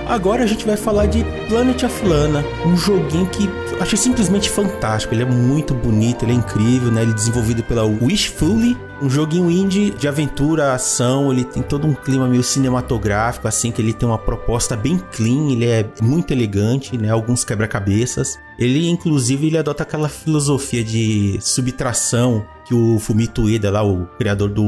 Agora a gente vai falar de Planet of Lana, um joguinho que achei simplesmente fantástico. Ele é muito bonito, ele é incrível, né? Ele é desenvolvido pela Wishfully, um joguinho indie de aventura, ação, ele tem todo um clima meio cinematográfico, assim, que ele tem uma proposta bem clean, ele é muito elegante, né? Alguns quebra-cabeças. Ele, inclusive, ele adota aquela filosofia de subtração que o Fumito Ueda, lá, o criador do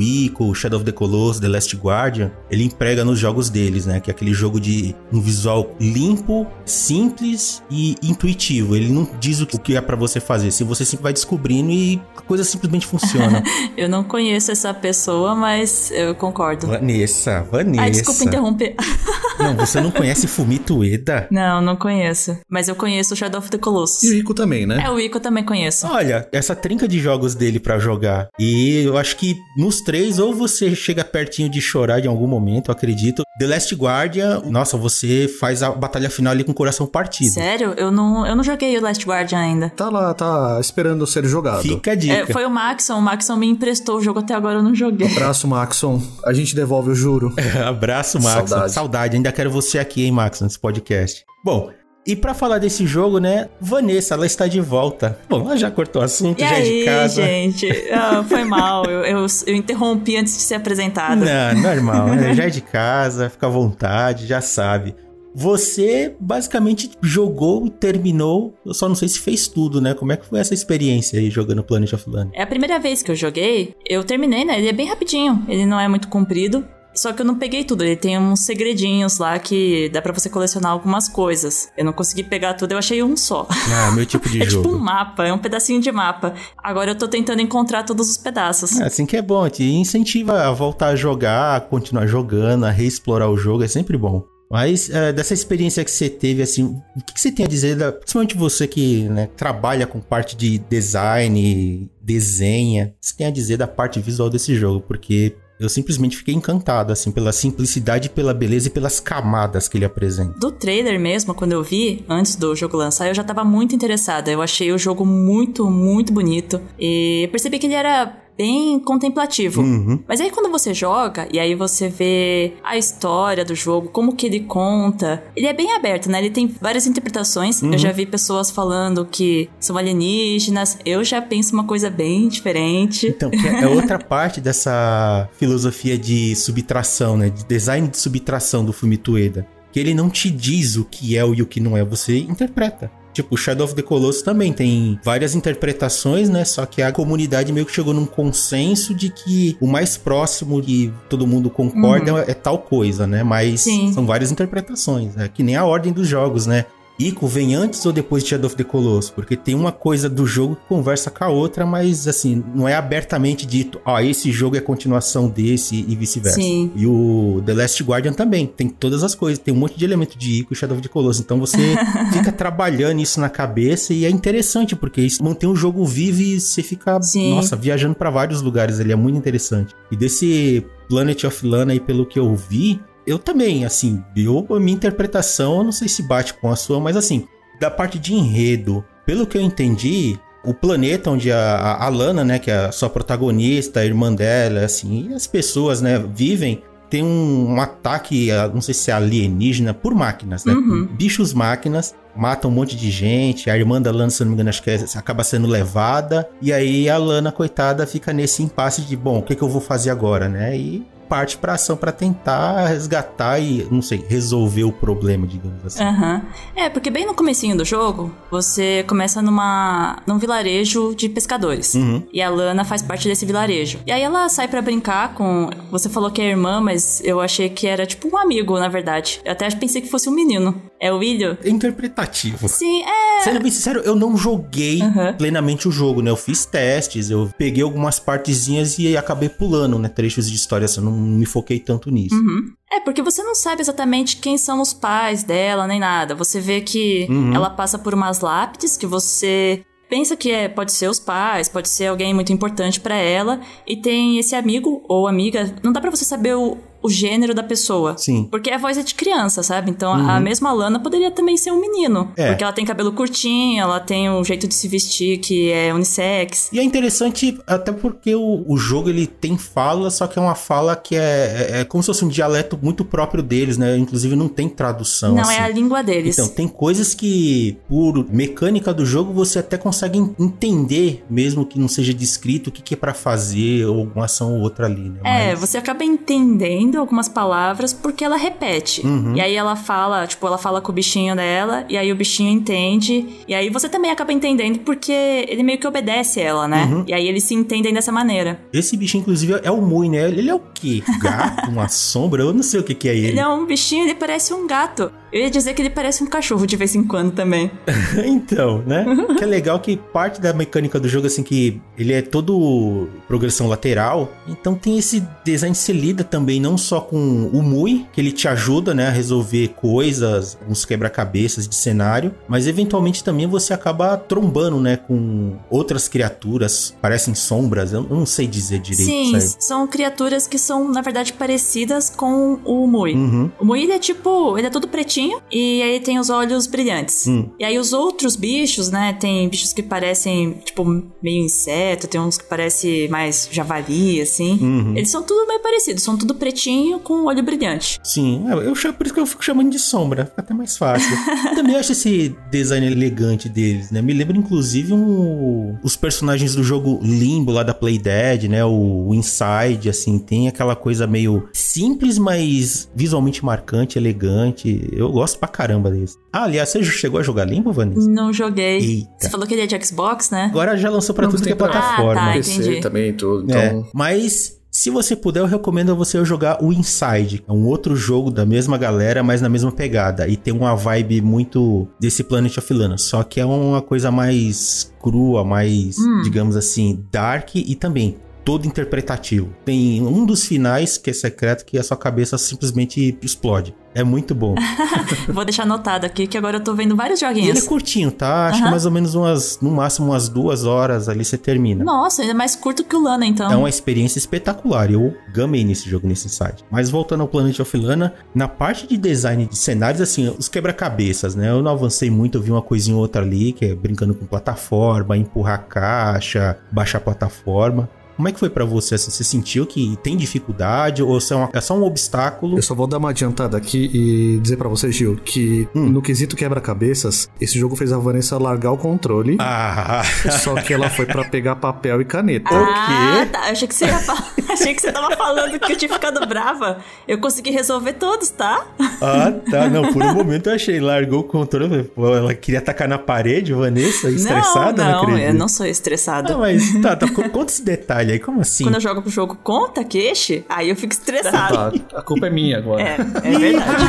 Ico, Shadow of the Colossus, The Last Guardian, ele emprega nos jogos deles, né? Que é aquele jogo de um visual limpo, simples e intuitivo. Ele não diz o que é para você fazer, se você sempre vai descobrindo e a coisa simplesmente funciona. eu não conheço essa pessoa, mas eu concordo. Vanessa, Vanessa. Ai, desculpa interromper. não, você não conhece Fumito Ueda? Não, não conheço. Mas eu conheço o Shadow of the Colossus. E o Ico também, né? É, o Ico também conheço. Olha, essa trinca de jogos dele para jogar. E eu acho que nos três, ou você chega pertinho de chorar de algum momento, eu acredito. The Last Guardian, nossa, você faz a batalha final ali com o coração partido. Sério? Eu não, eu não joguei o Last Guardian ainda. Tá lá, tá esperando ser jogado. Fica a dica. É, foi o Maxon, o Maxon me emprestou o jogo até agora eu não joguei. Abraço, Maxon. A gente devolve, eu juro. Abraço, Maxon. Saudade. Saudade. Ainda quero você aqui, hein, Maxon, nesse podcast. Bom, e para falar desse jogo, né, Vanessa, ela está de volta. Bom, ela já cortou o assunto, e já aí, é de casa. gente? Ah, foi mal, eu, eu, eu, interrompi antes de ser apresentada. Não, normal, né? já é de casa, fica à vontade, já sabe. Você basicamente jogou, terminou, eu só não sei se fez tudo, né? Como é que foi essa experiência aí jogando Planet of Lana? É a primeira vez que eu joguei, eu terminei, né? Ele é bem rapidinho, ele não é muito comprido. Só que eu não peguei tudo, ele tem uns segredinhos lá que dá para você colecionar algumas coisas. Eu não consegui pegar tudo, eu achei um só. Ah, meu tipo de é jogo. É tipo um mapa, é um pedacinho de mapa. Agora eu tô tentando encontrar todos os pedaços. É assim que é bom, te incentiva a voltar a jogar, a continuar jogando, a reexplorar o jogo, é sempre bom. Mas uh, dessa experiência que você teve, assim, o que, que você tem a dizer, da, principalmente você que né, trabalha com parte de design, desenha, o que você tem a dizer da parte visual desse jogo? Porque eu simplesmente fiquei encantado, assim, pela simplicidade, pela beleza e pelas camadas que ele apresenta. Do trailer mesmo, quando eu vi, antes do jogo lançar, eu já tava muito interessada. Eu achei o jogo muito, muito bonito. E percebi que ele era bem contemplativo. Uhum. Mas aí quando você joga e aí você vê a história do jogo, como que ele conta, ele é bem aberto, né? Ele tem várias interpretações. Uhum. Eu já vi pessoas falando que são alienígenas. Eu já penso uma coisa bem diferente. Então, é outra parte dessa filosofia de subtração, né? De design de subtração do Fumito Ueda. Que ele não te diz o que é e o que não é, você interpreta. Tipo, Shadow of the Colossus também tem várias interpretações, né? Só que a comunidade meio que chegou num consenso de que o mais próximo que todo mundo concorda uhum. é tal coisa, né? Mas Sim. são várias interpretações, né? Que nem a ordem dos jogos, né? Ico vem antes ou depois de Shadow of the Colossus? Porque tem uma coisa do jogo que conversa com a outra, mas assim, não é abertamente dito, ó, ah, esse jogo é continuação desse e vice-versa. E o The Last Guardian também, tem todas as coisas, tem um monte de elemento de Ico e Shadow of the Colossus, então você fica trabalhando isso na cabeça e é interessante, porque isso mantém o jogo vivo e você fica, Sim. nossa, viajando para vários lugares, ele é muito interessante. E desse Planet of Lana aí, pelo que eu vi, eu também, assim, eu, a minha interpretação, eu não sei se bate com a sua, mas assim, da parte de enredo, pelo que eu entendi, o planeta onde a, a Lana, né, que é a sua protagonista, a irmã dela, assim, e as pessoas, né, vivem, tem um, um ataque, não sei se é alienígena, por máquinas, né? Uhum. Bichos máquinas, matam um monte de gente, a irmã da Lana, se não me engano, acho que é, acaba sendo levada, e aí a Lana, coitada, fica nesse impasse de, bom, o que, que eu vou fazer agora, né? E parte pra ação pra tentar resgatar e, não sei, resolver o problema, digamos assim. Aham. É, porque bem no comecinho do jogo, você começa numa num vilarejo de pescadores. Uhum. E a Lana faz parte desse vilarejo. E aí ela sai pra brincar com. Você falou que é irmã, mas eu achei que era tipo um amigo, na verdade. Eu até pensei que fosse um menino. É o William? É interpretativo. Sim, é. Sendo bem sincero, eu não joguei Uhum. plenamente o jogo, né? Eu fiz testes, eu peguei algumas partezinhas e acabei pulando, né? Trechos de história, assim, não me foquei tanto nisso. Uhum. É, porque você não sabe exatamente quem são os pais dela, nem nada. Você vê que Uhum. ela passa por umas lápides que você pensa que é, pode ser os pais, pode ser alguém muito importante pra ela, e tem esse amigo ou amiga, não dá pra você saber o, o gênero da pessoa. Sim. Porque a voz é de criança, sabe? Então a mesma Lana poderia também ser um menino. Uhum. É. Porque ela tem cabelo curtinho, ela tem um jeito de se vestir que é unissex. E é interessante até porque o, o jogo ele tem fala, só que é uma fala que é, é, é como se fosse um dialeto muito próprio deles, né? Inclusive não tem tradução. Não assim. é a língua deles. Então, tem coisas que, por mecânica do jogo, você até consegue en- entender, mesmo que não seja descrito, o que, que é pra fazer, ou alguma ação ou outra ali, né? É, Mas- você acaba entendendo algumas palavras porque ela repete. Uhum. E aí ela fala, tipo, ela fala com o bichinho dela, e aí o bichinho entende. E aí você também acaba entendendo porque ele meio que obedece ela, né? Uhum. E aí eles se entendem dessa maneira. Esse bicho, inclusive, é o Mui, né? Ele é o quê? Gato? Uma sombra? Eu não sei o que, que é ele. Ele é um bichinho, ele parece um gato. Eu ia dizer que ele parece um cachorro de vez em quando também. então, né? que é legal que parte da mecânica do jogo, assim, que ele é todo progressão lateral. Então tem esse design se lida também, não só com o Mui, que ele te ajuda, né, a resolver coisas, uns quebra-cabeças de cenário, mas eventualmente também você acaba trombando, né, com outras criaturas, parecem sombras, eu não sei dizer direito. Sim, sabe? são criaturas que são, na verdade, parecidas com o Mui. Uhum. O Mui, ele é tipo, ele é todo pretinho e aí tem os olhos brilhantes. Hum. E aí os outros bichos, né, tem bichos que parecem, tipo, meio inseto, tem uns que parecem mais javali, assim. Uhum. Eles são tudo meio parecidos, são tudo pretinho com olho brilhante. Sim, é, eu chamo, por isso que eu fico chamando de sombra, fica até mais fácil. Também acho esse design elegante deles, né? Me lembra inclusive um, os personagens do jogo Limbo lá da Playdead, né? O, o Inside, assim, tem aquela coisa meio simples, mas visualmente marcante, elegante. Eu gosto pra caramba deles. Ah, aliás, você chegou a jogar Limbo, Vanessa? Não joguei. Eita. Você falou que ele é de Xbox, né? Agora já lançou pra Não, tudo que é pra- plataforma. Ah, tá. PC entendi. também e tudo. É, Então, mas se você puder, eu recomendo a você jogar o Inside. É um outro jogo da mesma galera, mas na mesma pegada. E tem uma vibe muito desse Planet of Lana. Só que é uma coisa mais crua, mais, Hum. digamos assim, dark e também todo interpretativo. Tem um dos finais que é secreto que a sua cabeça simplesmente explode. É muito bom. Vou deixar anotado aqui que agora eu tô vendo vários e ele joguinhos. é curtinho, tá? Acho que mais ou menos umas, no máximo umas duas horas ali você termina. Nossa, ele é mais curto que o Lana, então. É uma experiência espetacular. Eu gamei nesse jogo, nesse site. Mas voltando ao Planet of Lana, na parte de design de cenários, assim, os quebra-cabeças, né? Eu não avancei muito, eu vi uma coisinha ou outra ali, que é brincando com plataforma, empurrar caixa, baixar plataforma. Como é que foi pra você? Assim, você sentiu que tem dificuldade ou é, uma- é só um obstáculo? eu só vou dar uma adiantada aqui e dizer pra você, Gil, que Hum. no quesito quebra-cabeças, esse jogo fez a Vanessa largar o controle, Ah, só que ela foi pra pegar papel e caneta. Ah, quê? tá. Eu achei que você ia falar. achei que você tava falando que eu tinha ficado brava. Eu consegui resolver todos, tá? ah, tá. Não, por um momento eu achei. Largou o controle. Ela queria atacar na parede, Vanessa, estressada? não, não, acredito. eu não sou estressada. Ah, mas tá, tá. con- Conta esse detalhe aí, como assim? Quando eu jogo pro jogo conta queixe, aí eu fico estressada. Tá, a culpa é minha agora. É, é verdade.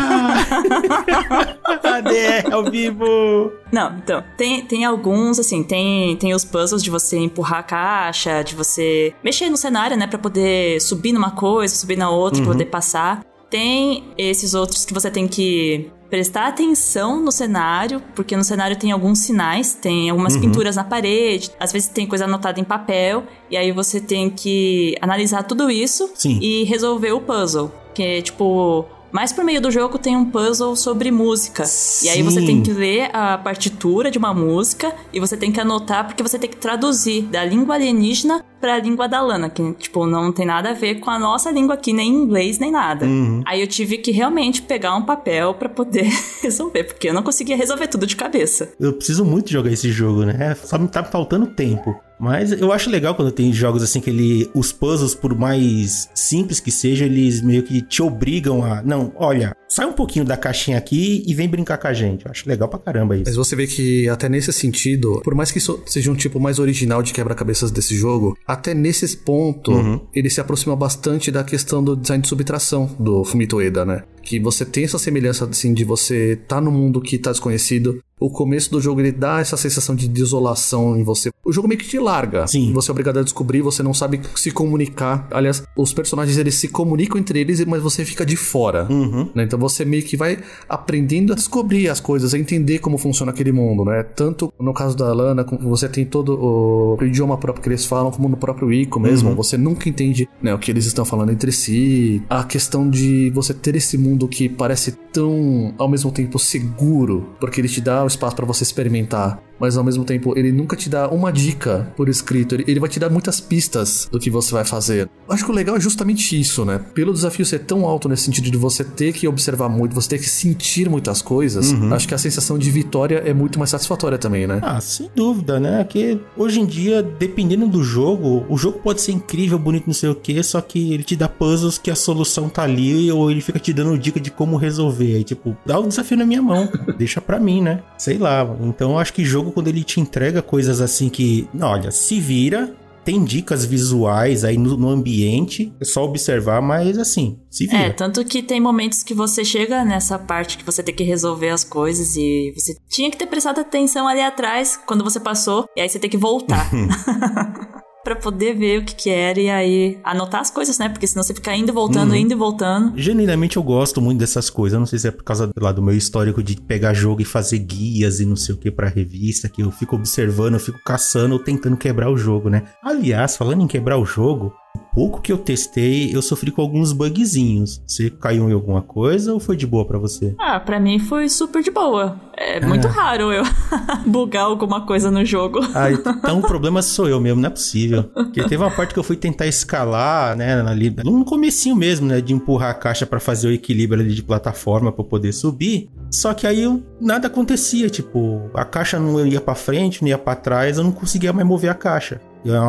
Cadê? Ao vivo! Não, então, tem, tem alguns, assim, tem, tem os puzzles de você empurrar a caixa, de você mexer no cenário, né, pra poder subir numa coisa, subir na outra, pra poder passar. Tem esses outros que você tem que prestar atenção no cenário, porque no cenário tem alguns sinais, tem algumas pinturas na parede, às vezes tem coisa anotada em papel, e aí você tem que analisar tudo isso Sim. e resolver o puzzle. Que, tipo, mais pro meio do jogo tem um puzzle sobre música. E aí você Sim. tem que ler a partitura de uma música e você tem que anotar porque você tem que traduzir da língua alienígena pra língua da Lana, que, tipo, não tem nada a ver com a nossa língua aqui, nem inglês, nem nada. Uhum. Aí eu tive que realmente pegar um papel pra poder resolver, porque eu não conseguia resolver tudo de cabeça. Eu preciso muito jogar esse jogo, né? Só me tá faltando tempo. Mas eu acho legal quando tem jogos assim que ele. Os puzzles, por mais simples que sejam, eles meio que te obrigam a. Não, olha, sai um pouquinho da caixinha aqui e vem brincar com a gente. Eu acho legal pra caramba isso. Mas você vê que até nesse sentido, por mais que isso seja um tipo mais original de quebra-cabeças desse jogo, até nesse ponto, uhum. ele se aproxima bastante da questão do design de subtração do Fumito Ueda, né? Que você tem essa semelhança, assim, de você tá no mundo que tá desconhecido, o começo do jogo ele dá essa sensação de desolação em você. O jogo meio que te larga. Sim. Você é obrigado a descobrir, você não sabe se comunicar. Aliás, os personagens eles se comunicam entre eles, mas você fica de fora. Uhum. Né? Então você meio que vai aprendendo a descobrir as coisas, a entender como funciona aquele mundo, né? Tanto no caso da Lana, você tem todo o, idioma próprio que eles falam, como no próprio Ico mesmo. Uhum. Você nunca entende né, o que eles estão falando entre si. A questão de você ter esse mundo que parece tão, ao mesmo tempo, seguro, porque ele te dá o espaço para você experimentar mas ao mesmo tempo ele nunca te dá uma dica por escrito, ele, ele vai te dar muitas pistas do que você vai fazer. Acho que o legal é justamente isso, né? Pelo desafio ser tão alto nesse sentido de você ter que observar muito, você ter que sentir muitas coisas, uhum. acho que a sensação de vitória é muito mais satisfatória também, né? Ah, sem dúvida, né? Que hoje em dia, dependendo do jogo, o jogo pode ser incrível, bonito, não sei o que, só que ele te dá puzzles que a solução tá ali ou ele fica te dando dica de como resolver. Aí, tipo, dá o desafio na minha mão, deixa pra mim, né? Sei lá. Então, acho que jogo jogo, quando ele te entrega coisas assim que, olha, se vira, tem dicas visuais aí no, no, ambiente, é só observar, mas assim, se vira. É, tanto que tem momentos que você chega nessa parte que você tem que resolver as coisas e você tinha que ter prestado atenção ali atrás quando você passou, e aí você tem que voltar. para poder ver o que que era e aí anotar as coisas, né? Porque senão você fica indo e voltando, uhum. indo e voltando. Genuinamente eu gosto muito dessas coisas. Eu não sei se é por causa lá do meu histórico de pegar jogo e fazer guias e não sei o que para revista, que eu fico observando, eu fico caçando ou tentando quebrar o jogo, né? Aliás, falando em quebrar o jogo, pouco que eu testei, eu sofri com alguns bugzinhos. Você caiu em alguma coisa ou foi de boa para você? Ah, para mim foi super de boa. É muito raro eu bugar alguma coisa no jogo. Ah, então o problema sou eu mesmo, não é possível. Porque teve uma parte que eu fui tentar escalar, né, ali, no comecinho mesmo, né, de empurrar a caixa para fazer o equilíbrio ali de plataforma para poder subir. Só que aí eu, nada acontecia, tipo, a caixa não ia para frente, não ia para trás, eu não conseguia mais mover a caixa.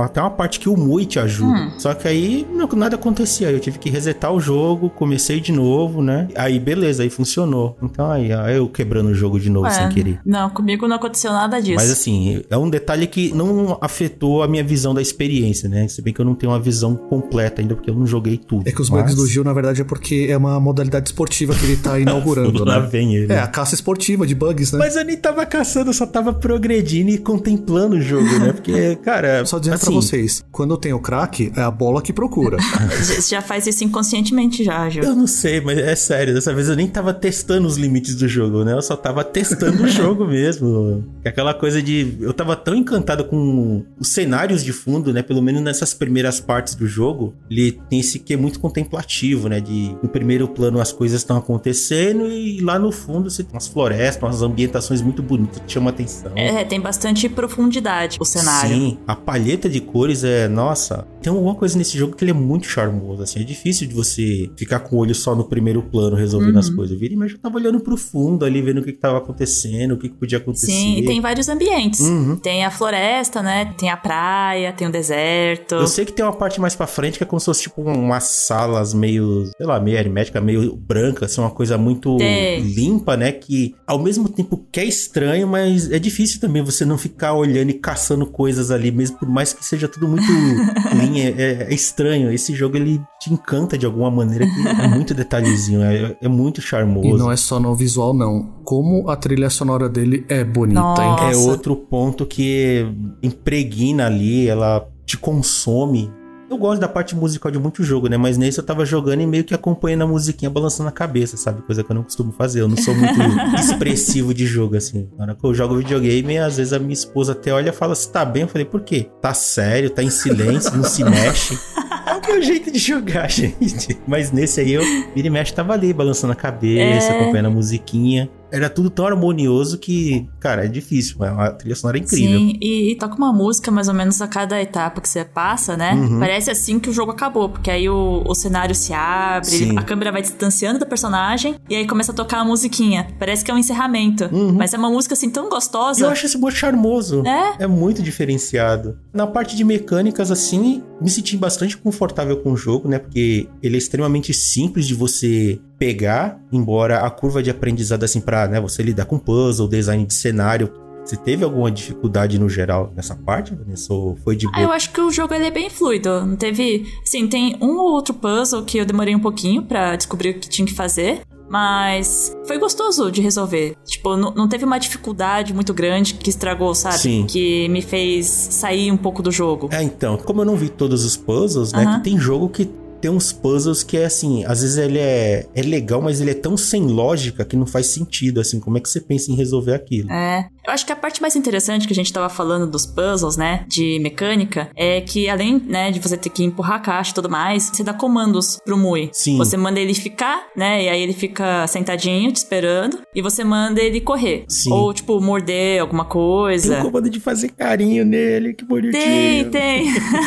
Até uma parte que o Mui te ajuda. Hum. Só que aí não, nada acontecia. Eu tive que resetar o jogo, comecei de novo, né? Aí beleza, aí funcionou. Então aí, aí eu quebrando o jogo de novo é, sem querer. Não, comigo não aconteceu nada disso. Mas assim, é um detalhe que não afetou a minha visão da experiência, né? Se bem que eu não tenho uma visão completa ainda, porque eu não joguei tudo. É que os mas... bugs do Gil, na verdade, é porque é uma modalidade esportiva que ele tá inaugurando, né? Lá vem ele. É, a caça esportiva de bugs, né? Mas eu nem tava caçando, eu só tava progredindo e contemplando o jogo, né? Porque, cara. Só dizendo assim, pra vocês, quando tem o crack, é a bola que procura. Você já faz isso inconscientemente já, Gil. Eu não sei, mas é sério, dessa vez eu nem tava testando os limites do jogo, né? Eu só tava testando o jogo mesmo. Aquela coisa de. Eu tava tão encantado com os cenários de fundo, né? Pelo menos nessas primeiras partes do jogo, ele tem esse que é muito contemplativo, né? De no primeiro plano as coisas estão acontecendo e lá no fundo você tem umas florestas, umas ambientações muito bonitas que chamam atenção. É, tem bastante profundidade o cenário. Sim, a palheta de cores é, nossa, tem alguma coisa nesse jogo que ele é muito charmoso, assim, é difícil de você ficar com o olho só no primeiro plano resolvendo uhum. as coisas. Vira, mas eu tava olhando pro fundo ali, vendo o que, que tava acontecendo, o que, que podia acontecer. Sim, e tem vários ambientes. Uhum. Tem a floresta, né? Tem a praia, tem o deserto. Eu sei que tem uma parte mais pra frente que é como se fosse tipo umas salas meio, sei lá, meio hermética, meio branca, assim, uma coisa muito tem. limpa, né? Que ao mesmo tempo que é estranho, mas é difícil também você não ficar olhando e caçando coisas ali, mesmo por mais que seja tudo muito clean, é, é, é, estranho. Esse jogo ele te encanta de alguma maneira que é muito detalhezinho, é, é, muito charmoso. E não é só no visual, não. Como a trilha sonora dele é bonita, Nossa. hein? É outro ponto que impregna ali, ela te consome eu gosto da parte musical de muito jogo, né? Mas nesse eu tava jogando e meio que acompanhando a musiquinha balançando a cabeça, sabe? Coisa que eu não costumo fazer. Eu não sou muito expressivo de jogo, assim. Na hora que eu jogo videogame, às vezes a minha esposa até olha e fala: Você tá bem? Eu falei: Por quê? Tá sério? Tá em silêncio? Não se mexe? É o meu jeito de jogar, gente. Mas nesse aí eu, vira e mexe, tava ali, balançando a cabeça, é... acompanhando a musiquinha. Era tudo tão harmonioso que, cara, é difícil. mas A trilha sonora é incrível. Sim, e, e toca uma música mais ou menos a cada etapa que você passa, né? Uhum. Parece assim que o jogo acabou, porque aí o, o cenário se abre, Sim. a câmera vai distanciando do personagem e aí começa a tocar a musiquinha. Parece que é um encerramento. Uhum. Mas é uma música assim tão gostosa. Eu acho esse modo charmoso. É? É muito diferenciado. Na parte de mecânicas, assim, me senti bastante confortável com o jogo, né? Porque ele é extremamente simples de você pegar, embora a curva de aprendizado, assim, pra né, você lidar com puzzle, design de cenário. Você teve alguma dificuldade no geral nessa parte, Vanessa? Ou foi de Ah, boa? eu acho que o jogo ele é bem fluido. Não teve. Assim, tem um ou outro puzzle que eu demorei um pouquinho pra descobrir o que tinha que fazer. Mas foi gostoso de resolver. Tipo, não, não teve uma dificuldade muito grande que estragou, sabe? Sim. Que me fez sair um pouco do jogo. É, então, como eu não vi todos os puzzles, né? Aham. Que tem jogo que tem uns puzzles que é assim, às vezes ele é, é legal, mas ele é tão sem lógica que não faz sentido, assim, como é que você pensa em resolver aquilo? É. Eu acho que a parte mais interessante que a gente tava falando dos puzzles, né, de mecânica, é que além, né, de você ter que empurrar a caixa e tudo mais, você dá comandos pro Mui. Sim. Você manda ele ficar, né, e aí ele fica sentadinho, te esperando, e você manda ele correr. Sim. Ou, tipo, morder alguma Tem coisa. um comando de fazer carinho nele, que bonitinho. Tem, tem.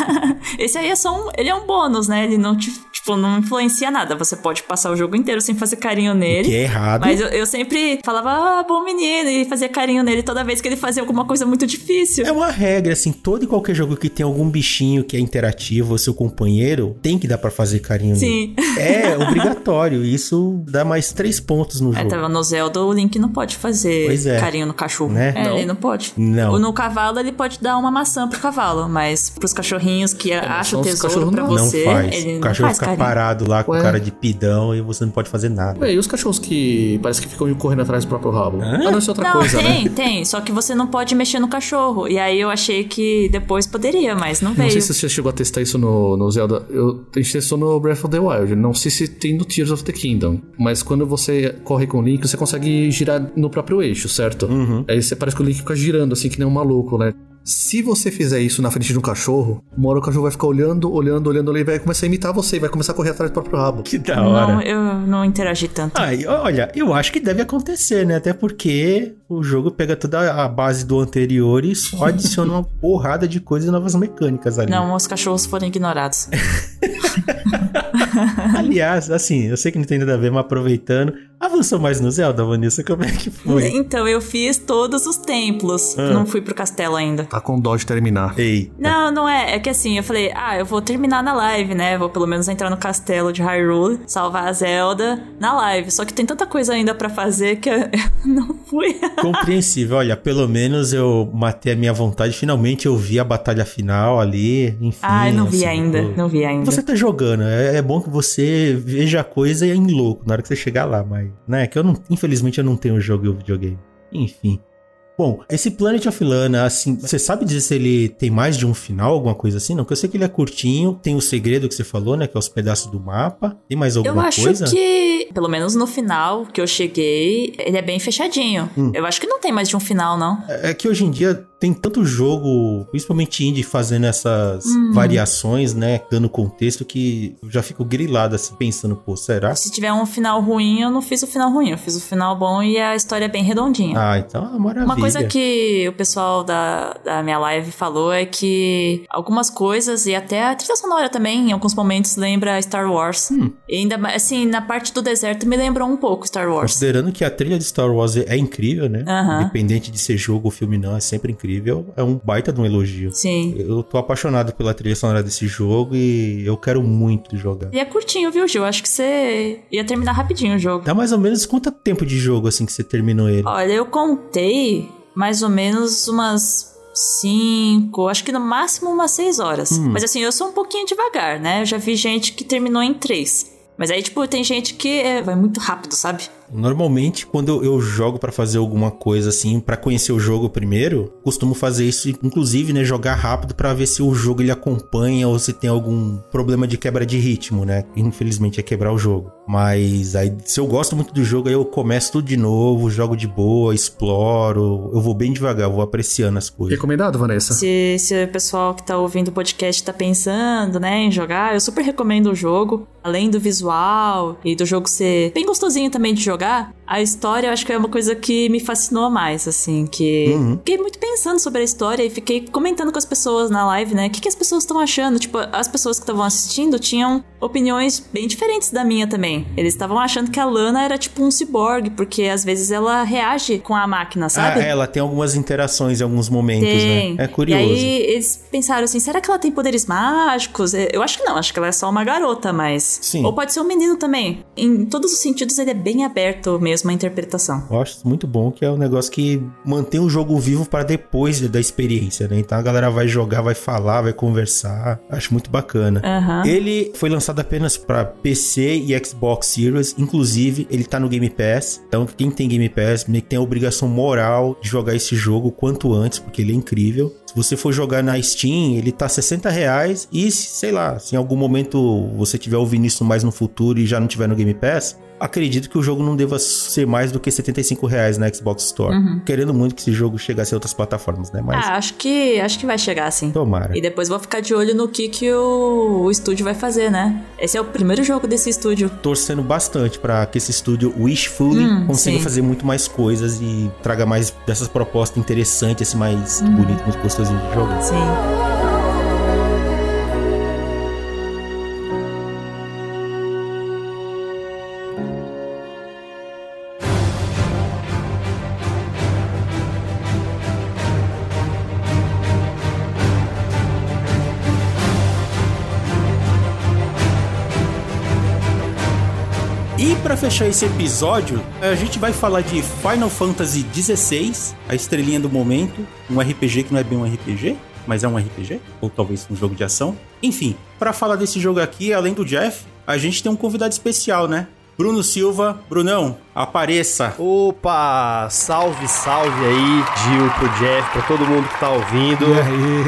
Esse aí é só um. Ele é um bônus, né? Ele não te. Tipo, não influencia nada. Você pode passar o jogo inteiro sem fazer carinho nele. Que é errado. Mas eu, eu sempre falava, ah, bom menino, e fazia carinho nele toda vez que ele fazia alguma coisa muito difícil. É uma regra, assim, todo e qualquer jogo que tem algum bichinho que é interativo, ou seu companheiro, tem que dar pra fazer carinho Sim. nele. É obrigatório, isso dá mais três pontos no É, jogo. tava no Zelda, o Link não pode fazer é. carinho no cachorro. Né? É, Não. ele não pode. Não. No cavalo, ele pode dar uma maçã pro cavalo, mas pros cachorrinhos que acham tesouro pra não. você, não faz. ele o não cachorro faz fica parado lá com Ué. cara de pidão e você não pode fazer nada. Ué, e os cachorros que parece que ficam correndo atrás do próprio rabo? Hã? Ah, não, isso é outra Não, coisa, tem, né? tem. Só que você não pode mexer no cachorro. E aí eu achei que depois poderia, mas não Não veio. sei se você chegou a testar isso no, no Zelda. Eu, a gente testou no Breath of the Wild. Não sei se tem no Tears of the Kingdom. Mas quando você corre com o Link, você consegue girar no próprio eixo, certo? Uhum. Aí você parece que o Link fica girando assim, que nem um maluco, né? Se você fizer isso na frente de um cachorro, uma hora o cachorro vai ficar olhando, olhando, olhando, e vai começar a imitar você, e vai começar a correr atrás do próprio rabo. Que da hora. Não, eu não interagi tanto. Ah, olha, eu acho que deve acontecer, né? Até porque o jogo pega toda a base do anterior e só adiciona uma porrada de coisas e novas mecânicas ali. Não, os cachorros foram ignorados. Aliás, assim, eu sei que não tem nada a ver, mas aproveitando, avançou mais no Zelda, Vanessa? Como é que foi? Então, eu fiz todos os templos. Ah. Não fui pro castelo ainda. Tá com dó de terminar. Ei, Não, não é. É que assim, eu falei, ah, eu vou terminar na live, né? Vou pelo menos entrar no castelo de Hyrule, salvar a Zelda na live. Só que tem tanta coisa ainda pra fazer que eu não fui. compreensível. Olha, pelo menos eu matei a minha vontade. Finalmente eu vi a batalha final ali. Enfim. Ai, não vi assim, ainda. eu- Não vi ainda. Você tá jogando, é, é bom que você veja a coisa em louco na hora que você chegar lá, mas, né, que eu não, infelizmente eu não tenho jogo e o videogame. Enfim. Bom, esse Planet of Lana, assim, você sabe dizer se ele tem mais de um final, alguma coisa assim? Não, porque eu sei que ele é curtinho, tem o segredo que você falou, né, que é os pedaços do mapa. Tem mais Eu alguma acho coisa? que, pelo menos no final que eu cheguei, ele é bem fechadinho. Hum. Eu acho que não tem mais de um final, não. É é que hoje em dia tem tanto jogo, principalmente indie, fazendo essas Uhum. variações, né, dando contexto, que eu já fico grilado assim, pensando, pô, será? Se tiver um final ruim, eu não fiz o final ruim. Eu fiz o final bom e a história é bem redondinha. Ah, então é uma maravilha. Uma coisa que o pessoal da, da minha live falou é que algumas coisas, e até a trilha sonora também, em alguns momentos, lembra Star Wars. Hum. E ainda mais, assim, na parte do deserto me lembrou um pouco Star Wars. Considerando que a trilha de Star Wars é incrível, né? Aham. Independente de ser jogo ou filme, não, é sempre incrível. É um baita de um elogio. Sim. Eu tô apaixonado pela trilha sonora desse jogo e eu quero muito jogar. E é curtinho, viu, Gil? Acho que você ia terminar rapidinho o jogo. Dá mais ou menos quanto tempo de jogo assim que você terminou ele? Olha, eu contei mais ou menos umas cinco, acho que no máximo umas seis horas. Hum. Mas assim, eu sou um pouquinho devagar, né? Eu já vi gente que terminou em três. Mas aí, tipo, tem gente que é, vai muito rápido, sabe? Normalmente, quando eu- jogo pra fazer alguma coisa assim, pra conhecer o jogo primeiro, costumo fazer isso, inclusive, né, jogar rápido pra ver se o jogo ele acompanha ou se tem algum problema de quebra de ritmo, né? Infelizmente é quebrar o jogo. Mas aí, se eu gosto muito do jogo, aí eu começo tudo de novo, jogo de boa, exploro, eu vou bem devagar, eu vou apreciando as coisas. Recomendado, Vanessa? Se, se o pessoal que tá ouvindo o podcast tá pensando, né, em jogar, eu super recomendo o jogo. Além do visual e do jogo ser bem gostosinho também de jogar, блага A história, eu acho que é uma coisa que me fascinou mais, assim, que uhum. fiquei muito pensando sobre a história e fiquei comentando com as pessoas na live, né? O que, que as pessoas estão achando? Tipo, as pessoas que estavam assistindo tinham opiniões bem diferentes da minha também. Eles estavam achando que a Lana era tipo um ciborgue, porque às vezes ela reage com a máquina, sabe? Ah, ela tem algumas interações em alguns momentos, né? tem. né? É curioso. E aí eles pensaram assim, será que ela tem poderes mágicos? Eu acho que não, acho que ela é só uma garota, mas... Sim. Ou pode ser um menino também. Em todos os sentidos ele é bem aberto mesmo à interpretação. Eu acho muito bom que é um negócio que mantém o jogo vivo para depois da experiência, né? Então a galera vai jogar, vai falar, vai conversar. Acho muito bacana. Uhum. Ele foi lançado apenas para PC e Xbox Series, inclusive ele tá no Game Pass. Então quem tem Game Pass tem a obrigação moral de jogar esse jogo quanto antes, porque ele é incrível. Se você for jogar na Steam, ele tá 60 reais. E, sei lá, se em algum momento você tiver ouvindo isso mais no futuro e já não tiver no Game Pass, acredito que o jogo não deva ser mais do que 75 reais na Xbox Store. Uhum. Querendo muito que esse jogo chegasse a outras plataformas, né? Mas... Ah, acho que, acho que vai chegar sim. Tomara. E depois vou ficar de olho no que, que o, o estúdio vai fazer, né? Esse é o primeiro jogo desse estúdio. Torcendo bastante para que esse estúdio Wishfully hum, consiga sim. fazer muito mais coisas e traga mais dessas propostas interessantes, esse mais uhum. bonito, muito gostosinho de jogar. Sim. Fechar esse episódio, a gente vai falar de Final Fantasy XVI, a estrelinha do momento, um RPG que não é bem um RPG, mas é um RPG, ou talvez um jogo de ação. Enfim, para falar desse jogo aqui, além do Jeff, a gente tem um convidado especial, né? Bruno Silva. Brunão, apareça. Opa, salve, salve aí, Gil, pro Jeff, pra todo mundo que tá ouvindo.